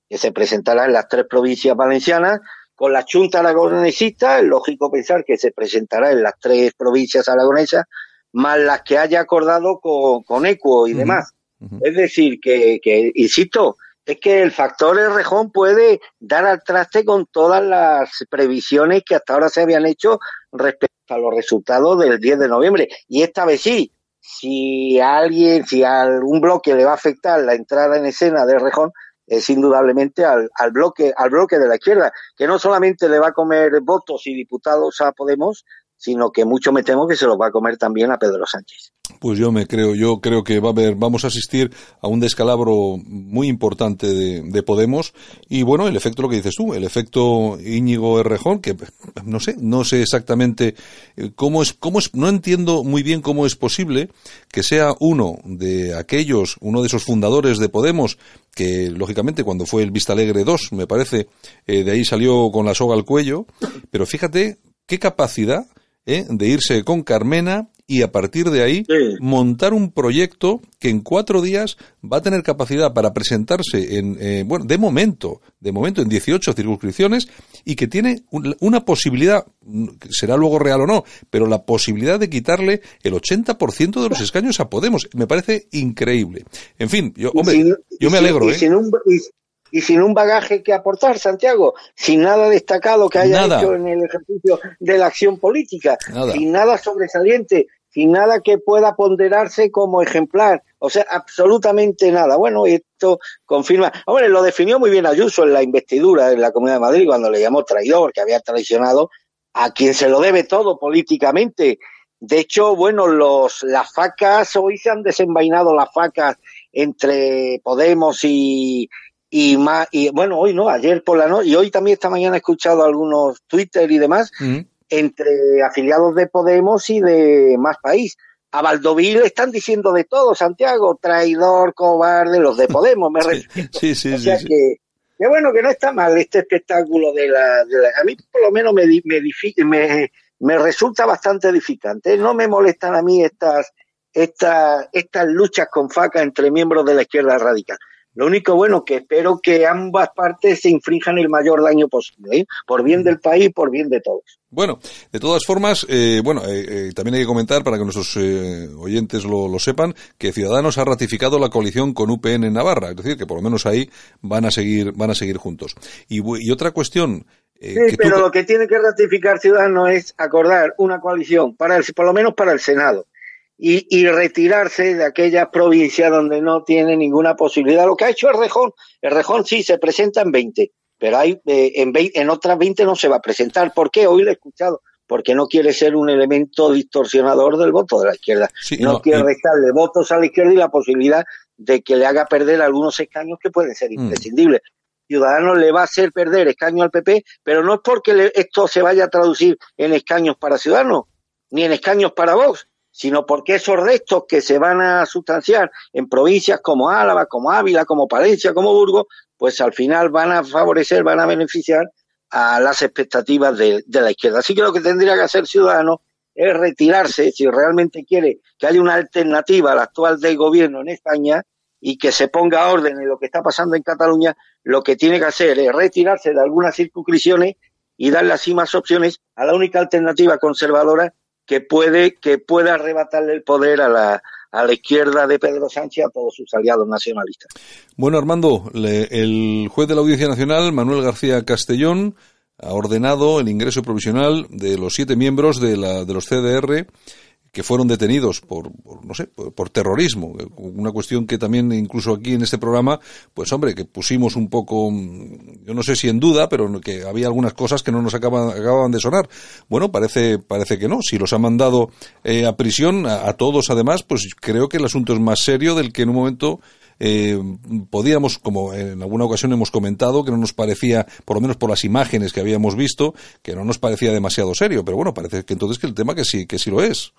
que se presentará en las tres provincias valencianas, con la Junta Aragonesista, es lógico pensar que se presentará en las tres provincias aragonesas, más las que haya acordado con, con ECUO y demás. Es decir, que, que, insisto, es que el factor Rejón puede dar al traste con todas las previsiones que hasta ahora se habían hecho respecto a los resultados del 10 de noviembre. Y esta vez sí, si alguien, si a algún bloque le va a afectar la entrada en escena de Rejón, es indudablemente al, al, bloque, al bloque de la izquierda, que no solamente le va a comer votos y diputados a Podemos, sino que mucho me temo que se los va a comer también a Pedro Sánchez. Pues yo me creo, yo creo que va a haber, vamos a asistir a un descalabro muy importante de, Podemos y bueno, el efecto, lo que dices tú, el efecto Íñigo Errejón, que no sé, no sé exactamente eh, cómo es, cómo es, no entiendo muy bien cómo es posible que sea uno de aquellos, uno de esos fundadores de Podemos, que lógicamente cuando fue el Vista Alegre 2, me parece, eh, de ahí salió con la soga al cuello, pero fíjate qué capacidad ¿eh? de irse con Carmena y a partir de ahí montar un proyecto que en cuatro días va a tener capacidad para presentarse en, eh, bueno, de momento, de momento en 18 circunscripciones y que tiene una posibilidad, será luego real o no, pero la posibilidad de quitarle el 80% de los escaños a Podemos. Me parece increíble. En fin, yo, hombre, yo me alegro, ¿eh? Y sin un bagaje que aportar, Santiago, sin nada destacado que haya hecho en el ejercicio de la acción política, sin nada sobresaliente, sin nada que pueda ponderarse como ejemplar, o sea, absolutamente nada. Bueno, esto confirma. Hombre, lo definió muy bien Ayuso en la investidura en la Comunidad de Madrid cuando le llamó traidor, que había traicionado a quien se lo debe todo políticamente. De hecho, bueno, los las facas hoy se han desenvainado las facas entre Podemos y, y más y bueno hoy no ayer por la noche y hoy también esta mañana he escuchado algunos Twitter y demás entre afiliados de Podemos y de Más País. A Valdoví le están diciendo de todo Santiago traidor cobarde los de Podemos me refiero. sí, sí, o sea que, que, bueno que no está mal este espectáculo de la, de la a mí por lo menos me me, me me resulta bastante edificante. No me molestan a mí estas estas estas luchas con faca entre miembros de la izquierda radical lo único bueno que espero que ambas partes se infrinjan el mayor daño posible, ¿eh? por bien del país, por bien de todos. Bueno, de todas formas, eh, bueno, eh, también hay que comentar para que nuestros oyentes lo, sepan que Ciudadanos ha ratificado la coalición con UPN en Navarra, es decir, que por lo menos ahí van a seguir, van a seguir juntos. Y, otra cuestión. sí, pero lo que tiene que ratificar Ciudadanos es acordar una coalición para el, por lo menos para el Senado y, y, retirarse de aquella provincia donde no tiene ninguna posibilidad. Lo que ha hecho el Rejón, el Rejón sí se presenta en 20, pero hay, eh, en, en otras 20 no se va a presentar. ¿Por qué? Hoy lo he escuchado. Porque no quiere ser un elemento distorsionador del voto de la izquierda. no, quiere restarle votos a la izquierda y la posibilidad de que le haga perder algunos escaños que pueden ser mm. imprescindibles. Ciudadanos le va a hacer perder escaños al PP, pero no es porque esto se vaya a traducir en escaños para Ciudadanos, ni en escaños para Vox, sino porque esos restos que se van a sustanciar en provincias como Álava, como Ávila, como Palencia, como Burgos, pues al final van a favorecer, van a beneficiar a las expectativas de, la izquierda. Así que lo que tendría que hacer Ciudadanos es retirarse, si realmente quiere que haya una alternativa a la actual del gobierno en España y que se ponga orden en lo que está pasando en Cataluña, lo que tiene que hacer es retirarse de algunas circunscripciones y darle así más opciones a la única alternativa conservadora que puede que pueda arrebatarle el poder a la, a la izquierda de Pedro Sánchez a todos sus aliados nacionalistas. Bueno, Armando, el juez de la Audiencia Nacional, Manuel García Castellón, ha ordenado el ingreso provisional de los siete miembros de, la, de los CDR que fueron detenidos por, no sé, por, terrorismo. Una cuestión que también incluso aquí en este programa, pues hombre, que pusimos un poco, yo no sé si en duda, pero que había algunas cosas que no nos acaban, acababan de sonar. Bueno, parece, parece que no. Si los han mandado eh, a prisión, a, todos además, pues creo que el asunto es más serio del que en un momento eh, podíamos, como en alguna ocasión hemos comentado, que no nos parecía, por lo menos por las imágenes que habíamos visto, que no nos parecía demasiado serio. Pero bueno, parece que entonces que el tema que sí, que sí lo es.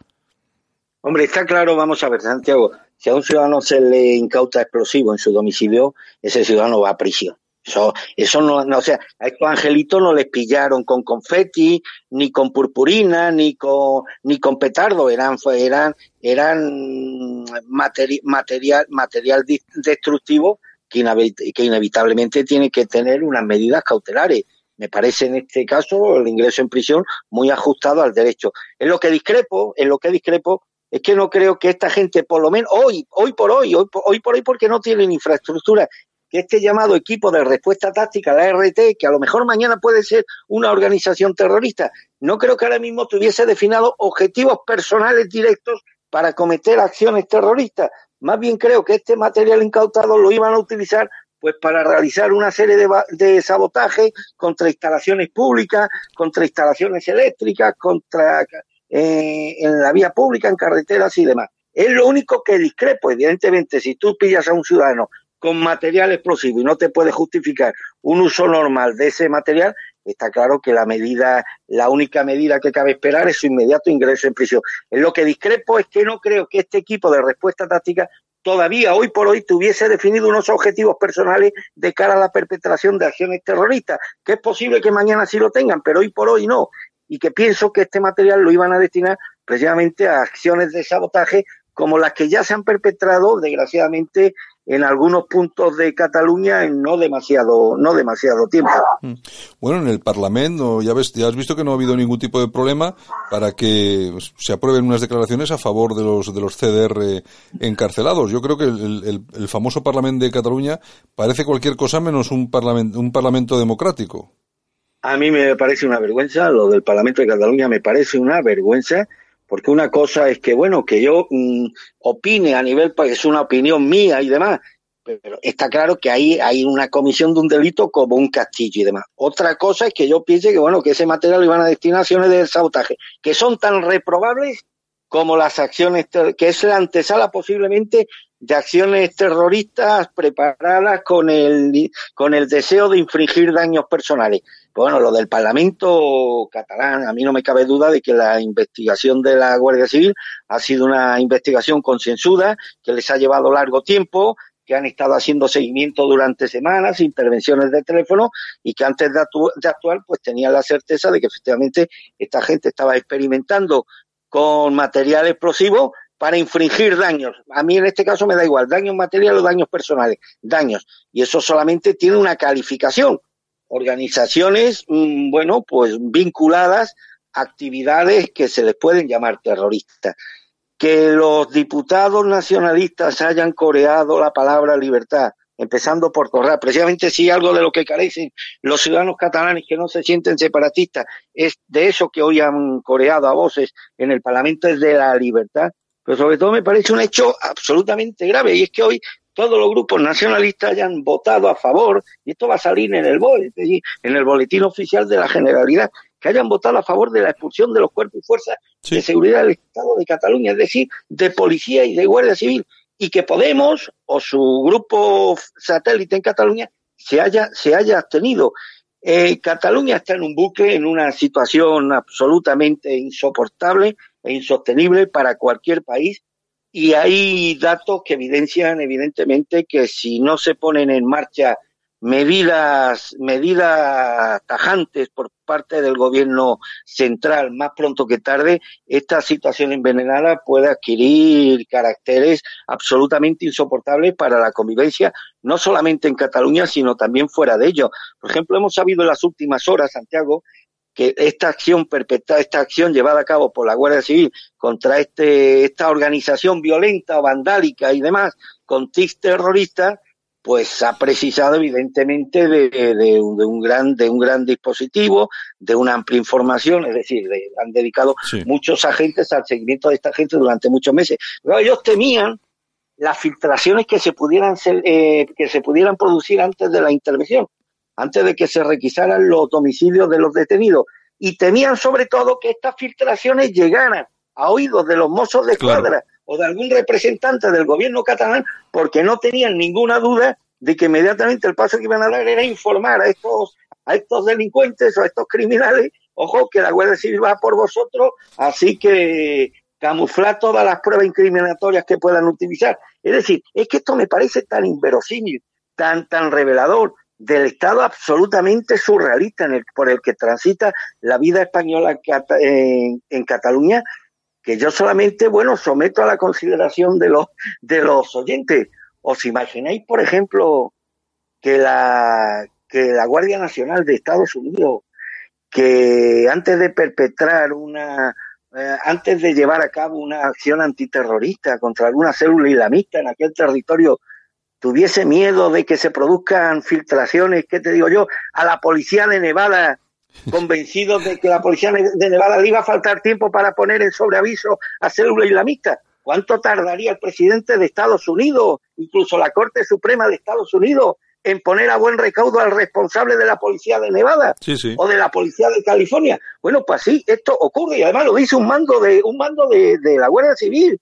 Hombre, está claro, vamos a ver, Santiago, si a un ciudadano se le incauta explosivo en su domicilio, ese ciudadano va a prisión. Eso, eso no, o sea, a estos angelitos no les pillaron con confeti, ni con purpurina, ni con, ni con petardo, eran, eran, eran material, material destructivo que, que inevitablemente tiene que tener unas medidas cautelares. Me parece en este caso el ingreso en prisión muy ajustado al derecho. En lo que discrepo, en lo que discrepo es que no creo que esta gente, por lo menos hoy, hoy por hoy, hoy, por hoy, porque no tienen infraestructura, que este llamado equipo de respuesta táctica, la RT, que a lo mejor mañana puede ser una organización terrorista, no creo que ahora mismo tuviese definido objetivos personales directos para cometer acciones terroristas. Más bien creo que este material incautado lo iban a utilizar pues para realizar una serie de, de sabotaje contra instalaciones públicas, contra instalaciones eléctricas, contra eh, en la vía pública, en carreteras y demás. Es lo único que discrepo, evidentemente, si tú pillas a un ciudadano con material explosivo y no te puede justificar un uso normal de ese material, está claro que la medida, la única medida que cabe esperar es su inmediato ingreso en prisión. En lo que discrepo es que no creo que este equipo de respuesta táctica todavía hoy por hoy tuviese definido unos objetivos personales de cara a la perpetración de acciones terroristas, que es posible que mañana sí lo tengan, pero hoy por hoy no, y que pienso que este material lo iban a destinar precisamente a acciones de sabotaje como las que ya se han perpetrado, desgraciadamente, en algunos puntos de Cataluña en no demasiado no demasiado tiempo. Mm. Bueno, en el Parlamento ya ves ya has visto que no ha habido ningún tipo de problema para que se aprueben unas declaraciones a favor de los de los CDR encarcelados. Yo creo que el, el, famoso Parlamento de Cataluña parece cualquier cosa menos un parlamento un parlamento democrático. A mí me parece una vergüenza lo del Parlamento de Cataluña me parece una vergüenza porque una cosa es que, bueno, que yo mm, opine a nivel, pues es una opinión mía y demás, pero está claro que ahí hay una comisión de un delito como un castillo y demás. Otra cosa es que yo piense que, bueno, que ese material iban a destinaciones de sabotaje, que son tan reprobables como las acciones, que es la antesala posiblemente de acciones terroristas preparadas con el, con el deseo de infringir daños personales. Bueno, lo del Parlamento catalán, a mí no me cabe duda de que la investigación de la Guardia Civil ha sido una investigación concienzuda, que les ha llevado largo tiempo, que han estado haciendo seguimiento durante semanas, intervenciones de teléfono y que antes de, de actuar pues tenían la certeza de que efectivamente esta gente estaba experimentando con material explosivo para infringir daños. A mí en este caso me da igual, daños materiales o daños personales, daños. Y eso solamente tiene una calificación. Organizaciones, mm, bueno, pues vinculadas a actividades que se les pueden llamar terroristas. Que los diputados nacionalistas hayan coreado la palabra libertad, empezando por Torra. Precisamente si algo de lo que carecen los ciudadanos catalanes que no se sienten separatistas es de eso que hoy han coreado a voces en el Parlamento, es de la libertad. Pero sobre todo me parece un hecho absolutamente grave y es que hoy todos los grupos nacionalistas hayan votado a favor, y esto va a salir en el en el boletín oficial de la Generalidad, que hayan votado a favor de la expulsión de los cuerpos y fuerzas de seguridad del Estado de Cataluña, es decir, de policía y de guardia civil, y que Podemos o su grupo satélite en Cataluña se haya, se haya abstenido. Eh, Cataluña está en un bucle, en una situación absolutamente insoportable e insostenible para cualquier país y hay datos que evidencian evidentemente que si no se ponen en marcha medidas medidas tajantes por parte del gobierno central más pronto que tarde esta situación envenenada puede adquirir caracteres absolutamente insoportables para la convivencia no solamente en Cataluña sino también fuera de ello. Por ejemplo hemos sabido en las últimas horas Santiago que esta acción perpetrada, esta acción llevada a cabo por la Guardia Civil contra este, esta organización violenta, vandálica y demás, con tics terroristas, pues ha precisado evidentemente de, de, un gran de un gran dispositivo, de una amplia información, es decir, han dedicado muchos agentes al seguimiento de esta gente durante muchos meses. Pero ellos temían las filtraciones que se pudieran eh, que se pudieran producir antes de la intervención antes de que se requisaran los domicilios de los detenidos. Y temían sobre todo que estas filtraciones llegaran a oídos de los mozos de escuadra o de algún representante del gobierno catalán, porque no tenían ninguna duda de que inmediatamente el paso que iban a dar era informar a estos, a estos delincuentes o a estos criminales, ojo, que la Guardia Civil va por vosotros, así que camuflar todas las pruebas incriminatorias que puedan utilizar. Es decir, es que esto me parece tan inverosímil, tan, tan revelador, del estado absolutamente surrealista en el, por el que transita la vida española en, Cataluña, que yo solamente, bueno, someto a la consideración de los, de los oyentes. ¿Os imagináis, por ejemplo, que la, que la Guardia Nacional de Estados Unidos, que antes de perpetrar una, eh, antes de llevar a cabo una acción antiterrorista contra alguna célula islamista en aquel territorio tuviese miedo de que se produzcan filtraciones, ¿qué te digo yo? A la policía de Nevada, convencidos de que la policía de Nevada le iba a faltar tiempo para poner en sobreaviso a célula islamista. ¿Cuánto tardaría el presidente de Estados Unidos, incluso la Corte Suprema de Estados Unidos, en poner a buen recaudo al responsable de la policía de Nevada o de la policía de California. Bueno, pues sí, esto ocurre y además lo dice un mando de un mando de, la Guardia Civil.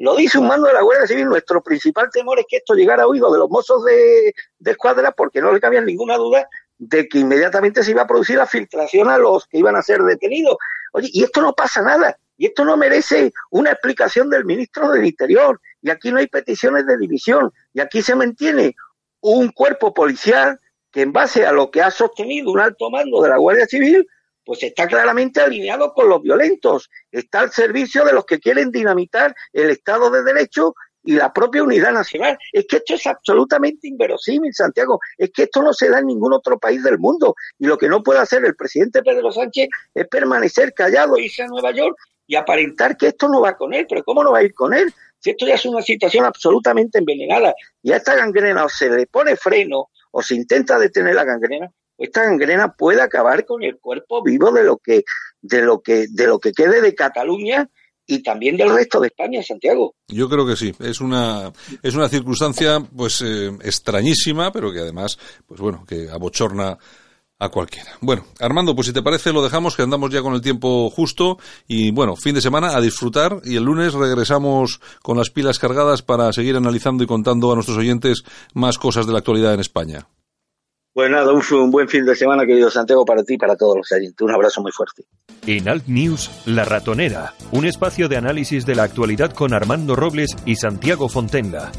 Lo dice un mando de la Guardia Civil. Nuestro principal temor es que esto llegara a oído de los mozos de, de escuadra porque no le cabía ninguna duda de que inmediatamente se iba a producir la filtración a los que iban a ser detenidos. Oye, y esto no pasa nada. Y esto no merece una explicación del ministro del Interior. Y aquí no hay peticiones de división. Y aquí se mantiene un cuerpo policial que en base a lo que ha sostenido un alto mando de la Guardia Civil, pues está claramente alineado con los violentos, está al servicio de los que quieren dinamitar el Estado de Derecho y la propia unidad nacional. Es que esto es absolutamente inverosímil, Santiago. Es que esto no se da en ningún otro país del mundo. Y lo que no puede hacer el presidente Pedro Sánchez es permanecer callado, irse a Nueva York y aparentar que esto no va con él. Pero ¿cómo no va a ir con él? Si esto ya es una situación absolutamente envenenada y a esta gangrena o se le pone freno o se intenta detener la gangrena, esta gangrena puede acabar con el cuerpo vivo de lo que de lo que de lo que quede de Cataluña y también del resto de España, Santiago. Yo creo que sí. Es una es una circunstancia pues eh, extrañísima, pero que además pues bueno que abochorna a cualquiera. Bueno, Armando, pues si te parece lo dejamos, que andamos ya con el tiempo justo y bueno, fin de semana a disfrutar y el lunes regresamos con las pilas cargadas para seguir analizando y contando a nuestros oyentes más cosas de la actualidad en España. Pues nada, un, buen fin de semana, querido Santiago, para ti y para todos los oyentes. Un abrazo muy fuerte. En Alt News, La Ratonera, un espacio de análisis de la actualidad con Armando Robles y Santiago Fontenga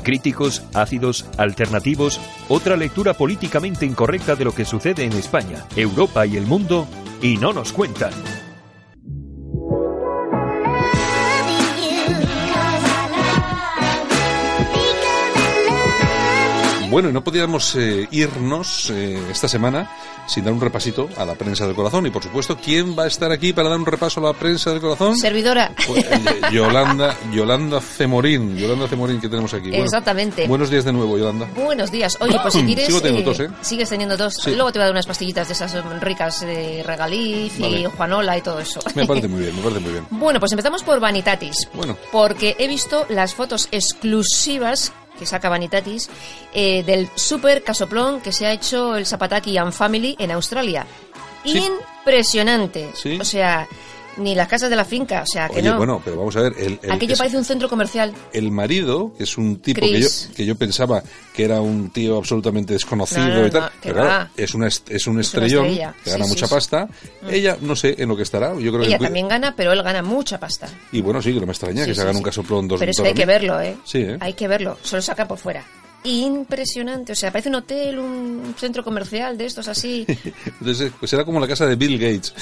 críticos, ácidos, alternativos, otra lectura políticamente incorrecta de lo que sucede en España, Europa y el mundo, y no nos cuentan. Bueno, y no podíamos eh, irnos eh, esta semana sin dar un repasito a la prensa del corazón. Y por supuesto, ¿quién va a estar aquí para dar un repaso a la prensa del corazón? Servidora. Pues, eh, Yolanda, Yolanda Cemorín. Yolanda Cemorín que tenemos aquí. Exactamente. Buenos días de nuevo, Yolanda. Buenos días. Oye, pues si quieres... Sigo teniendo tos, ¿eh? Sigues teniendo tos. Luego te voy a dar unas pastillitas de esas ricas de Regalif y Juanola y todo eso. Me parece muy bien, me parece muy bien. Bueno, pues empezamos por Vanitatis. Bueno. Porque he visto las fotos exclusivas que saca Vanitatis, eh, del super casoplón que se ha hecho el Zapataki and Family en Australia. Impresionante. O sea, ni las casas de la finca, o sea, que Oye, no. bueno, pero vamos a ver. El, Aquello parece un centro comercial. El marido, que es un tipo que yo, que yo, pensaba que era un tío absolutamente desconocido y tal, pero claro, es, una, es un estrellón que gana mucha pasta. Mm. Ella, no sé en lo que estará. Yo creo Ella también gana, pero él gana mucha pasta. Y bueno, sí, que no me extraña que se hagan un casoplón dos Pero es que hay que verlo, ¿eh? Sí, ¿eh? Hay que verlo. Solo saca por fuera impresionante. O sea, parece un hotel, un centro comercial de estos así. Entonces, pues era como la casa de Bill Gates,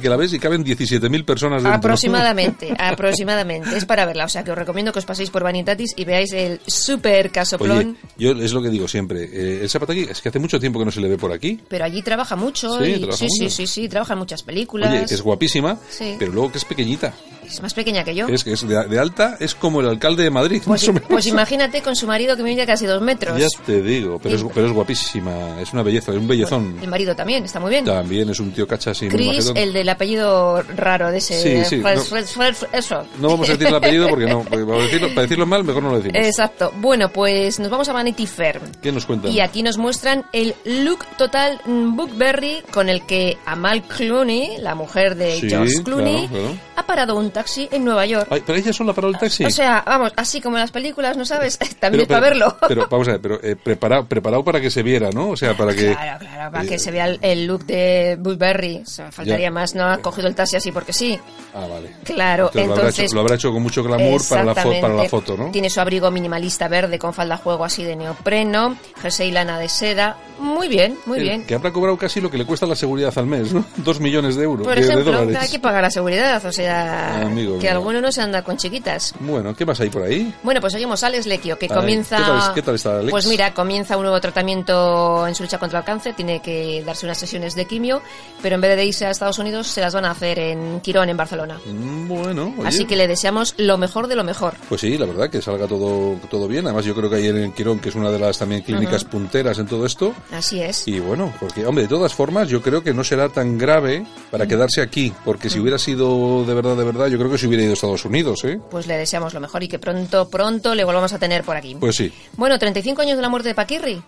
que, la, ves y caben 17.000 personas dentro. Aproximadamente, aproximadamente. Es para verla. O sea, que os recomiendo que os paséis por Vanitatis y veáis el super casoplón. yo es lo que digo siempre. Eh, el Zapataki es que hace mucho tiempo que no se le ve por aquí. Pero allí trabaja mucho. Sí, sí, sí, sí, sí, trabaja en muchas películas. Oye, que es guapísima, pero luego que es pequeñita. Es más pequeña que yo. Es que es de, alta, es como el alcalde de Madrid. Pues, pues imagínate con su marido que mide casi dos metros. Ya te digo, pero, es, pero es guapísima, es una belleza, es un bellezón. el marido también, está muy bien. También es un tío cacha así. Chris, el del apellido raro de ese. Sí, sí. no, eso. No vamos a decir el apellido porque no, para, decirlo, para decirlo mal mejor no lo decimos. Exacto. Bueno, pues nos vamos a Vanity Fair. ¿Qué nos cuentan? Y aquí nos muestran el look total Bookberry con el que Amal Clooney, la mujer de George Clooney, ha parado un taxi en Nueva York. pero ella solo ha parado el taxi. O sea, vamos, así como en las películas, ¿no sabes? También para verlo. Pero vamos a ver, pero eh, preparado, preparado para que se viera, ¿no? O sea, para que... Claro, claro, para que se vea el, look de Burberry. O sea, faltaría más, no ha cogido el taxi así porque sí. Ah, vale. Claro, entonces... lo, habrá hecho, con mucho glamour para la, para la foto, ¿no? Tiene su abrigo minimalista verde con falda juego así de neopreno, jersey lana de seda. Muy bien, muy bien. Que habrá cobrado casi lo que le cuesta la seguridad al mes, ¿no? Dos millones de euros. Por ejemplo, hay que pagar la seguridad, o sea, ah, que alguno no se anda con chiquitas. Bueno, ¿qué más hay por ahí? Bueno, pues seguimos Alex Lequio, que comienza... ¿Qué tal, está Alex? Pues mira, comienza un nuevo tratamiento en su lucha contra el cáncer, tiene que darse unas sesiones de quimio, pero en vez de irse a Estados Unidos, se las van a hacer en Quirón, en Barcelona. Mm, bueno, Así que le deseamos lo mejor de lo mejor. Pues sí, la verdad, que salga todo, todo bien. Además, yo creo que ahí en Quirón, que es una de las también clínicas punteras en todo esto. Así es. Y bueno, porque, hombre, de todas formas, yo creo que no será tan grave para quedarse aquí, porque si hubiera sido de verdad, de verdad, yo creo que se hubiera ido a Estados Unidos, ¿eh? Pues le deseamos lo mejor y que pronto, pronto le volvamos a tener por aquí. Pues sí. Bueno, 35 años de la muerte de Paquirri.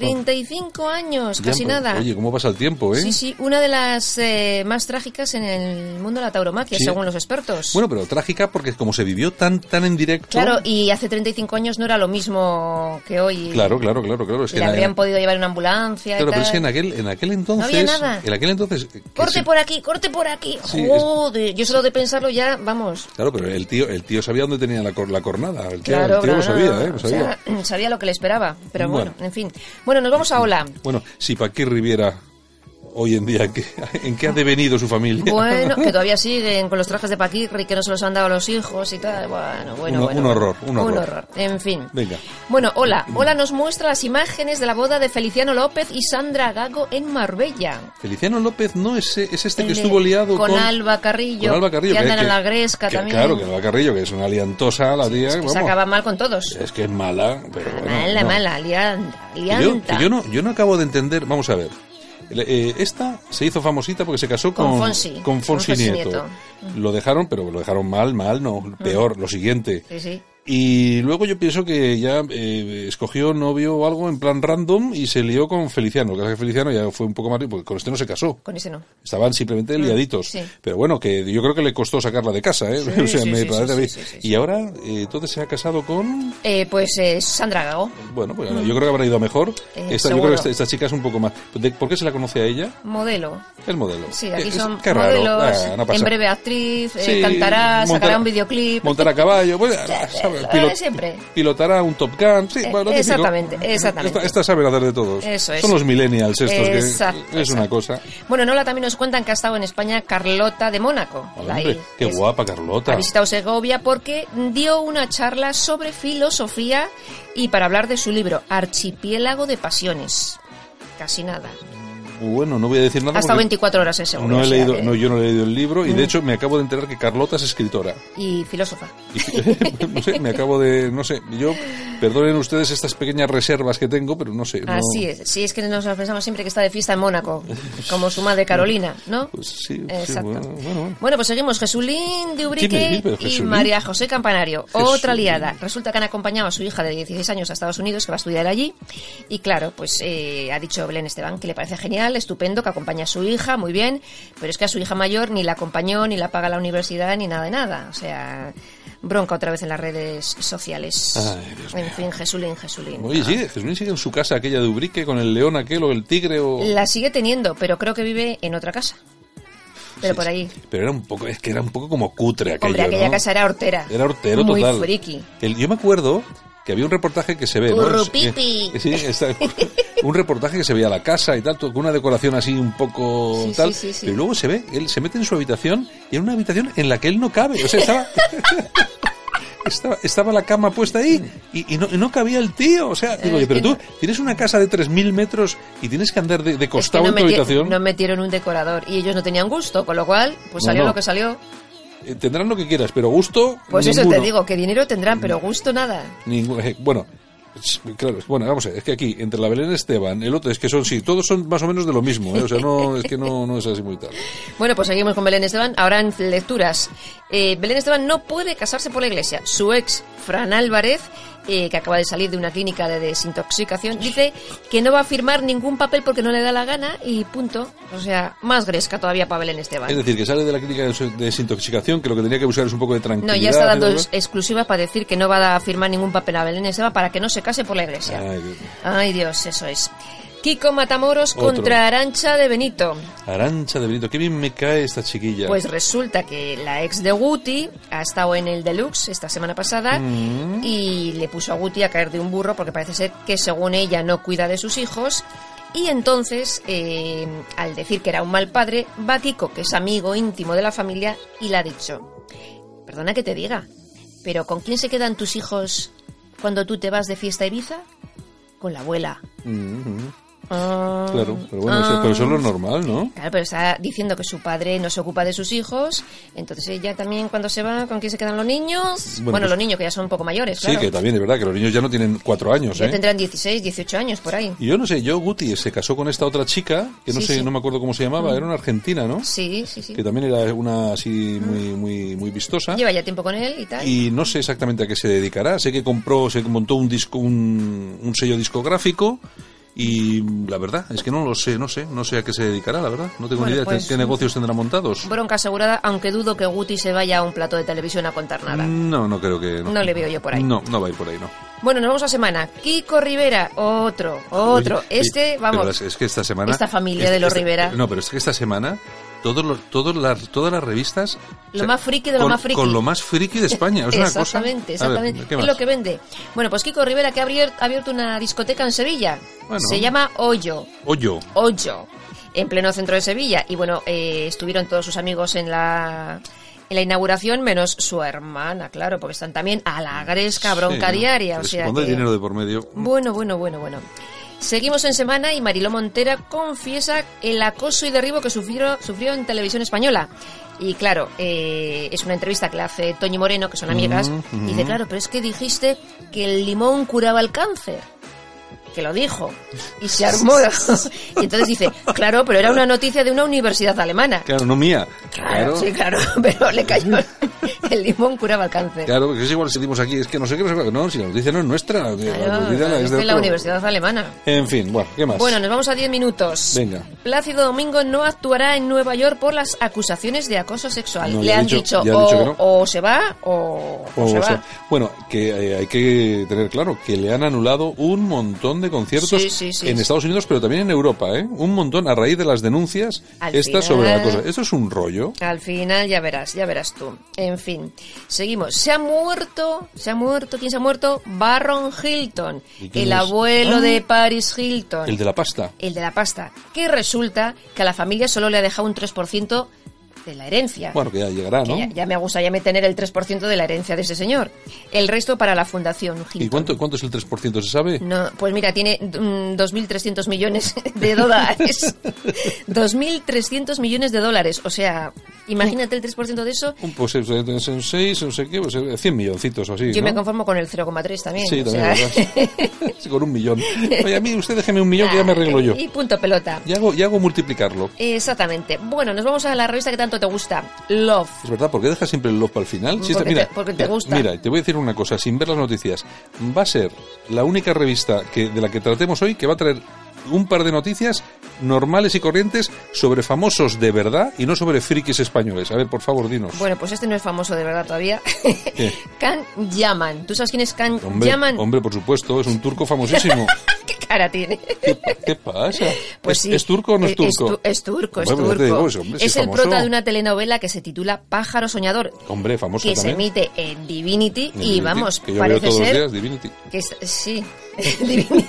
35 años, Ya, casi pues, nada. Oye, cómo pasa el tiempo, ¿eh? Sí, sí, una de las eh, más trágicas en el mundo de la tauromaquia, Sí. según los expertos. Bueno, pero trágica porque como se vivió tan tan en directo. Claro, y hace 35 años no era lo mismo que hoy. Claro, claro, claro, claro. Es que Le habrían podido llevar una ambulancia Claro, y pero tal. es que en aquel, en aquel entonces. había nada. En aquel entonces. que Corte sí- por aquí, corte por aquí. Sí, es- Joder, yo solo de pensarlo ya, vamos. Claro, pero el tío, el tío sabía dónde tenía la, cor- la cornada. El tío, Claro, el tío lo sabía, ¿eh? Lo o sabía. sea, sabía lo que le esperaba. Pero bueno, Bueno. en fin. Bueno, nos vamos a Ola. Bueno, si Paquí Riviera hoy en día, ¿en qué, en qué ha devenido su familia? Bueno, que todavía siguen con los trajes de Paquirri, que no se los han dado a los hijos y tal. Bueno, bueno, Un- bueno. un horror, un Un horror. horror. En fin. Venga. Bueno, hola. Hola nos muestra las imágenes de la boda de Feliciano López y Sandra Gago en Marbella. Feliciano López no es, es este El que estuvo liado con con, Alba Carrillo. con Alba Carrillo. Que andan que- en la Gresca que- también. Claro, que Alba Carrillo, que es una aliantosa la tía. que vamos. se acaba mal con todos. Es que es mala, pero bueno, mala, no. mala, lianta, Que yo, que yo no, yo no acabo de entender, vamos a ver. Eh, esta se hizo famosita porque se casó Con con, Fonsi, con con Fonsi Fonsi Nieto. Nieto. Lo dejaron, pero lo dejaron mal, mal, no, peor, lo siguiente. Sí, sí. Y luego yo pienso que ya eh, escogió novio o algo en plan random y se lió con Feliciano. Lo que que Feliciano ya fue un poco más... porque con este no se casó. Con ese no. Estaban simplemente liaditos. sí. Pero bueno, que yo creo que le costó sacarla de casa, ¿eh? Sí, o sea, sí, me parece sí, a mí. sí, sí, Y ahora, eh, entonces se ha casado con... Eh, pues eh, Sandra Gago, Bueno, pues yo creo que habrá ido mejor. Eh, esta, yo creo que esta, esta chica es un poco más... ¿De- ¿Por qué se la conoce a ella? modelo. El modelo. Sí, aquí Es- son modelos, Ah, no en breve actriz, eh, cantará, sacará un videoclip. Montar a caballo, pues, Lo pilot- de siempre. pilotará un Top Gun. Sí, Eh, bueno, lo típico. exactamente, exactamente. Esta, esta saben hacer de todos. Eso es. Son los millennials estos, Exacto, que es una cosa. Bueno, Nola también nos cuentan que ha estado en España Carlota de Mónaco. Hombre, qué es- guapa Carlota. Ha visitado Segovia porque dio una charla sobre filosofía y para hablar de su libro Archipiélago de Pasiones. Casi nada. Bueno, no voy a decir nada. Ha estado porque 24 horas Segovia. No he leído, que- no, yo no he leído el libro y Mm. de hecho me acabo de enterar que Carlota es escritora. Y filósofa. no sé, me acabo de, no sé, yo, perdonen ustedes estas pequeñas reservas que tengo, pero no sé. no- Así es. Sí, es que nos pensamos siempre que está de fiesta en Mónaco, como su madre Carolina, ¿no? Pues sí, Exacto. bueno, bueno, bueno. Bueno, pues seguimos. Jesulín de ¿Quién Ubrique es? Y Jesulín. María José Campanario. Jesulín. Otra liada. Resulta que han acompañado a su hija de 16 años a Estados Unidos, que va a estudiar allí. Y claro, pues eh, ha dicho Belén Esteban que le parece genial, estupendo, que acompaña a su hija, muy bien. Pero es que a su hija mayor ni la acompañó, ni la paga la universidad, ni nada de nada. O sea, bronca otra vez en las redes sociales. Ay, Dios en fin, Jesulín, Jesulín. Oye, sigue, Jesulín sigue en su casa, aquella de Ubrique, con el león aquel o el tigre o... La sigue teniendo, pero creo que vive en otra casa. Pero por ahí. Pero era un poco, es que era un poco como cutre aquello, Hombre, aquella ¿no? casa era hortera. Era hortero Muy total. friki. El- yo me acuerdo que había un reportaje que se ve, ¿no? Eh, sí, está- un reportaje que se veía la casa y tal, con una decoración así un poco Sí, tal. sí, sí, sí. Pero luego se ve, él se mete en su habitación y en una habitación en la que él no cabe. O sea, estaba... Estaba, estaba la cama puesta ahí y, y no, y no cabía el tío. O sea, digo, oye, pero tú tienes una casa de 3.000 metros y tienes que andar de, de Es que costado no, en tu habitación. no metieron un decorador y ellos no tenían gusto, con lo cual, pues salió no. lo que salió. Eh, Tendrán lo que quieras, pero gusto. Pues eso te digo, que dinero tendrán, pero gusto nada. Eh, bueno, es- claro, bueno, vamos a ver, es que aquí, entre la Belén Esteban, el otro, es que son, sí, todos son más o menos de lo mismo, ¿eh? o sea, no, es que no, no es así muy tal. Bueno, pues seguimos con Belén Esteban. Ahora en lecturas. Eh, Belén Esteban no puede casarse por la iglesia. Su ex, Fran Álvarez, eh, que acaba de salir de una clínica de desintoxicación, dice que no va a firmar ningún papel porque no le da la gana y punto. O sea, más gresca todavía para Belén Esteban. Es decir, que sale de la clínica de des- desintoxicación, que lo que tenía que buscar es un poco de No, tranquilidad. ya está dando exclusivas para decir que no va a firmar ningún papel a Belén Esteban para que no se case por la iglesia. Ay, Dios mío. Ay, Dios, eso es. Kiko Matamoros Otro. contra Arancha de Benito. Arancha de Benito, qué bien me cae esta chiquilla. Pues resulta que la ex de Guti ha estado en el Deluxe esta semana pasada Mm. y le puso a Guti a caer de un burro porque parece ser que según ella no cuida de sus hijos. Y entonces, eh, al decir que era un mal padre, va Kiko, que es amigo íntimo de la familia, y le ha dicho, perdona que te diga, pero ¿con quién se quedan tus hijos cuando tú te vas de fiesta a Ibiza? Con la abuela. Mhm. Ah, Claro, pero bueno, eso, pero eso es lo normal, ¿no? Claro, pero está diciendo que su padre no se ocupa de sus hijos, entonces ella también cuando se va, ¿con quién se quedan los niños? Bueno, pues- los niños que ya son un poco mayores, Sí, claro. que también es verdad que los niños ya no tienen cuatro años, Ya ¿eh? tendrán 16, 18 años por ahí. Y yo no sé, yo Guti se casó con esta otra chica, que no Sí, sé, sí. no me acuerdo cómo se llamaba, Mm. era una argentina, ¿no? Sí, sí, sí. Que también era una así muy, muy, muy vistosa. Lleva ya tiempo con él y tal. Y no sé exactamente a qué se dedicará. Sé que compró, se montó un disco, un, un sello discográfico Y la verdad es que no lo sé, no sé, no sé a qué se dedicará, la verdad. No tengo Bueno, ni idea de pues, qué negocios tendrá montados. Bronca asegurada, aunque dudo que Guti se vaya a un plato de televisión a contar nada. No, no creo que... No le veo yo por ahí. No, no va a ir por ahí, no. Bueno, nos vamos a semana. Kiko Rivera, otro, otro. Oye, este, pero vamos, Es, es que esta semana... esta familia de los esta- Rivera. No, pero es que esta semana todos los, todos las, todas las revistas... Lo más friki de lo con, más friki. Con lo más friki de España. Es una cosa... exactamente, A ver, exactamente. ¿qué es más? lo que vende. Bueno, pues Kiko Rivera que ha abier- ha abierto una discoteca en Sevilla. Bueno. Se llama Hoyo. Hoyo. Hoyo. En pleno centro de Sevilla. Y bueno, eh, estuvieron todos sus amigos en la en la inauguración, menos su hermana, claro, porque están también a la gresca bronca Sí, diaria. O sea cuando hay que- dinero de por medio... Bueno, bueno, bueno, bueno. Seguimos en semana y Mariló Montera confiesa el acoso y derribo que sufrió, sufrió en televisión española. Y claro, eh, es una entrevista que le hace Toñi Moreno, que son amigas, Mm, y dice, mm. claro, pero es que dijiste que el limón curaba el cáncer. Que lo dijo. Y se armó. y entonces dice, claro, pero era una noticia de una universidad alemana. Claro, no mía. Claro, sí, claro, pero le cayó el limón curaba el cáncer. Claro, porque es igual si decimos aquí, es que no sé qué, no sé qué. No, si la noticia no es nuestra. que la Claro, noticia es es de la universidad alemana. En fin, bueno, ¿qué más? Bueno, nos vamos a 10 minutos. Venga. Plácido Domingo no actuará en Nueva York por las acusaciones de acoso sexual. No, Le han dicho- dicho, o, no. o se va o, o O se sea, va. bueno, que eh, hay que tener claro que le han anulado un montón de conciertos Sí, sí, sí, en. Estados Unidos, pero también en Europa, ¿eh? Un montón a raíz de las denuncias estas sobre la cosa. Eso es un rollo. Al final ya verás, ya verás tú. En fin, seguimos. Se ha muerto, se ha muerto, ¿quién se ha muerto? Baron Hilton, ¿Y quién el es? abuelo Ah. de Paris Hilton. El de la pasta. el de la pasta, que resulta que a la familia solo le ha dejado un 3% de la herencia. Bueno, que ya llegará, ¿no? Ya, ya me gustaría me tener el 3% de la herencia de ese señor. El resto para la fundación ¿Y Hilton. cuánto, cuánto es el 3%? ¿Se sabe? No, pues mira, tiene mm, 2.300 millones de dólares. 2.300 millones de dólares. O sea, imagínate el 3% de eso. Un, pues es es un 6, no sé qué, pues eh, 100 milloncitos o así, Yo ¿no? me conformo con el 0,3 también. Sí, o también. Sí, con un millón. Oye, a mí usted déjeme un millón que ya me arreglo yo. Y punto pelota. Y hago, y hago multiplicarlo. Exactamente. Bueno, nos vamos a la revista que tanto te gusta, Love. Es verdad, ¿por qué dejas siempre el love para el final? Si Porque te- mira, porque te mira, gusta. Mira, te voy a decir una cosa, sin ver las noticias. Va a ser la única revista que, de la que tratemos hoy que va a traer un par de noticias normales y corrientes sobre famosos de verdad y no sobre frikis españoles. A ver, por favor, dinos. Bueno, pues este no es famoso de verdad todavía. Can Yaman. ¿Tú sabes quién es Can Hombre, Yaman? hombre, por supuesto, es un turco famosísimo. ¿Qué cara tiene? ¿Qué pasa? Pues ¿Es, sí. ¿Es turco o no es turco? tu- Es, turco, es pues turco. digo, ese hombre, si es el famoso. prota de una telenovela que se titula Pájaro Soñador, Hombre, famoso que se emite en Divinity y vamos, que yo parece veo todos ser los días Divinity. que sí. Divinity.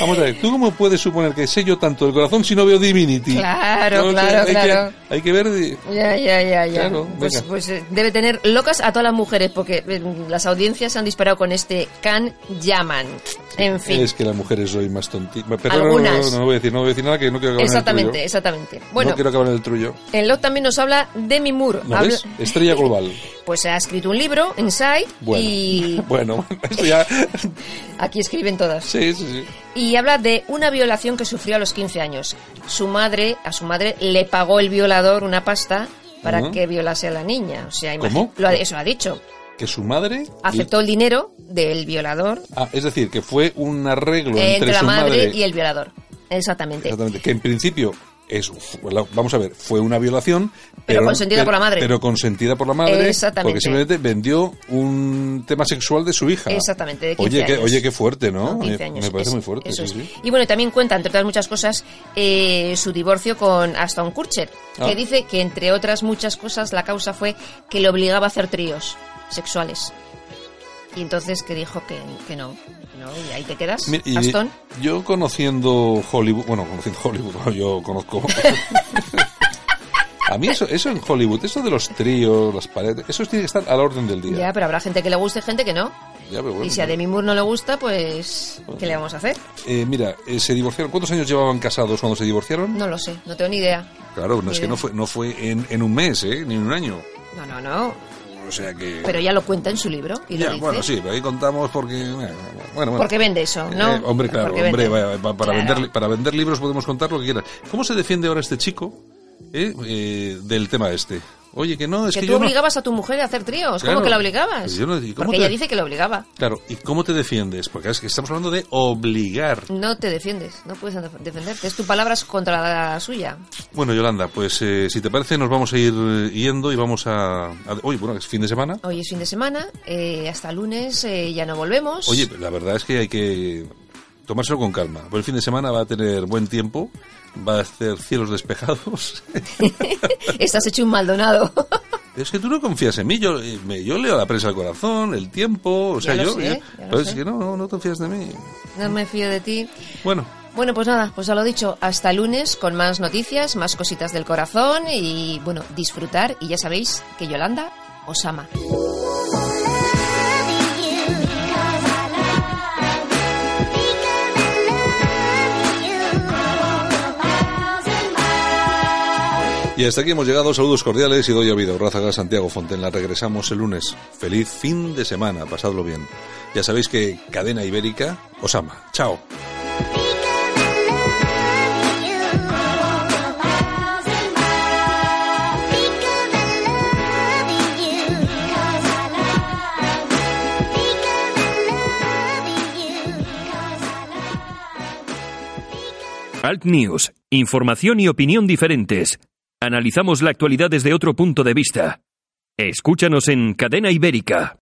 Vamos a ver, ¿tú cómo puedes suponer que sé yo tanto del corazón si no veo Divinity? Claro, claro, hay que- claro. hay que ver... Ya, ya, ya, ya. Claro, pues, pues, eh, debe tener locas a todas las mujeres porque eh, las audiencias se han disparado con este Can Yaman. En fin. Es que las mujeres soy más tontitas. Pero no, Algunas. no, no voy a decir, no voy a decir nada que no quiero acabar Exactamente, en el exactamente. Bueno, No quiero acabar en el trullo. en Love también nos habla Demi Moore. ¿No Habla- ves? Estrella global. Pues ha escrito un libro, Inside, Bueno. y Bueno, esto ya... aquí escriben todas. Sí, sí, sí. Y habla de una violación que sufrió a los 15 años. Su madre, a su madre le pagó el violador una pasta para Ajá. que violase a la niña. O sea, ¿Cómo? Lo ha, eso lo ha dicho. Que su madre... Aceptó el dinero del violador Ah, es decir, que fue un arreglo entre, entre la su madre, madre... y el violador. Exactamente. Exactamente, que en principio es, vamos a ver, fue una violación, Pero consentida por la madre. Pero consentida por la madre, Exactamente. porque simplemente vendió un tema sexual de su hija. Exactamente, de 15 Oye, qué, oye, qué fuerte, ¿no? No, 15 me, años, me parece muy fuerte, eso sí, es. sí. Y bueno, también cuenta, entre otras muchas cosas, eh, su divorcio con Aston Kutcher, Ah. que dice que, entre otras muchas cosas, la causa fue que le obligaba a hacer tríos sexuales. Y entonces que dijo que, que no, que no, y ahí te quedas, y Aston. Yo conociendo Hollywood, bueno, conociendo Hollywood, yo conozco. A mí eso, eso en Hollywood, eso de los tríos, las paredes, eso tiene que estar a la orden del día. Ya, pero habrá gente que le guste y gente que no. Ya, pero bueno. y si a Demi Moore no le gusta, pues, ¿qué le vamos a hacer? Eh, mira, eh, se divorciaron. ¿Cuántos años llevaban casados cuando se divorciaron? No lo sé, no tengo ni idea. Claro, no, es que no fue, no fue en, en un mes, ¿eh? Ni en un año. No, no, no. O sea que... Pero ya lo cuenta en su libro y lo Ya, dice. bueno, sí, pero ahí contamos porque... Bueno, bueno. Porque vende eso, ¿no? Eh, hombre, claro, Porque hombre, vende. para, Claro. vender, para vender libros podemos contar lo que quieras. ¿Cómo se defiende ahora este chico ¿eh? Eh, del tema este. Oye, que no, es que, que, tú yo no- obligabas a tu mujer a hacer tríos. Claro. ¿Cómo que la obligabas? Pues yo no- ¿y cómo Porque te- ella dice que la obligaba. Claro, ¿y cómo te defiendes? Porque es que estamos hablando de obligar. No te defiendes, no puedes def- defenderte. Es tu palabras contra la suya. Bueno, Yolanda, pues eh, si te parece nos vamos a ir eh, yendo y vamos a... a- Oye, bueno, es fin de semana. Hoy es fin de semana, eh, hasta lunes eh, ya no volvemos. Oye, la verdad es que hay que tomárselo con calma. Pues el fin de semana va a tener buen tiempo, va a hacer cielos despejados. Estás hecho un maldonado. es que tú no confías en mí, yo, eh, me- yo leo la prensa al corazón, el tiempo, o sea, Ya lo yo... sé, ya- ya lo pues sé. es que no, no, no te fías de mí. no me fío de ti. Bueno, Bueno, pues nada, pues a lo dicho, hasta lunes con más noticias, más cositas del corazón y bueno, disfrutar y ya sabéis que Yolanda os ama. Y hasta aquí hemos llegado. Saludos cordiales y doy a vida. Rázaga Santiago Fontenla. Regresamos el lunes. Feliz fin de semana. Pasadlo bien. Ya sabéis que Cadena Ibérica os ama. Chao. Alt News, información y opinión diferentes. Analizamos la actualidad desde otro punto de vista. Escúchanos en Cadena Ibérica.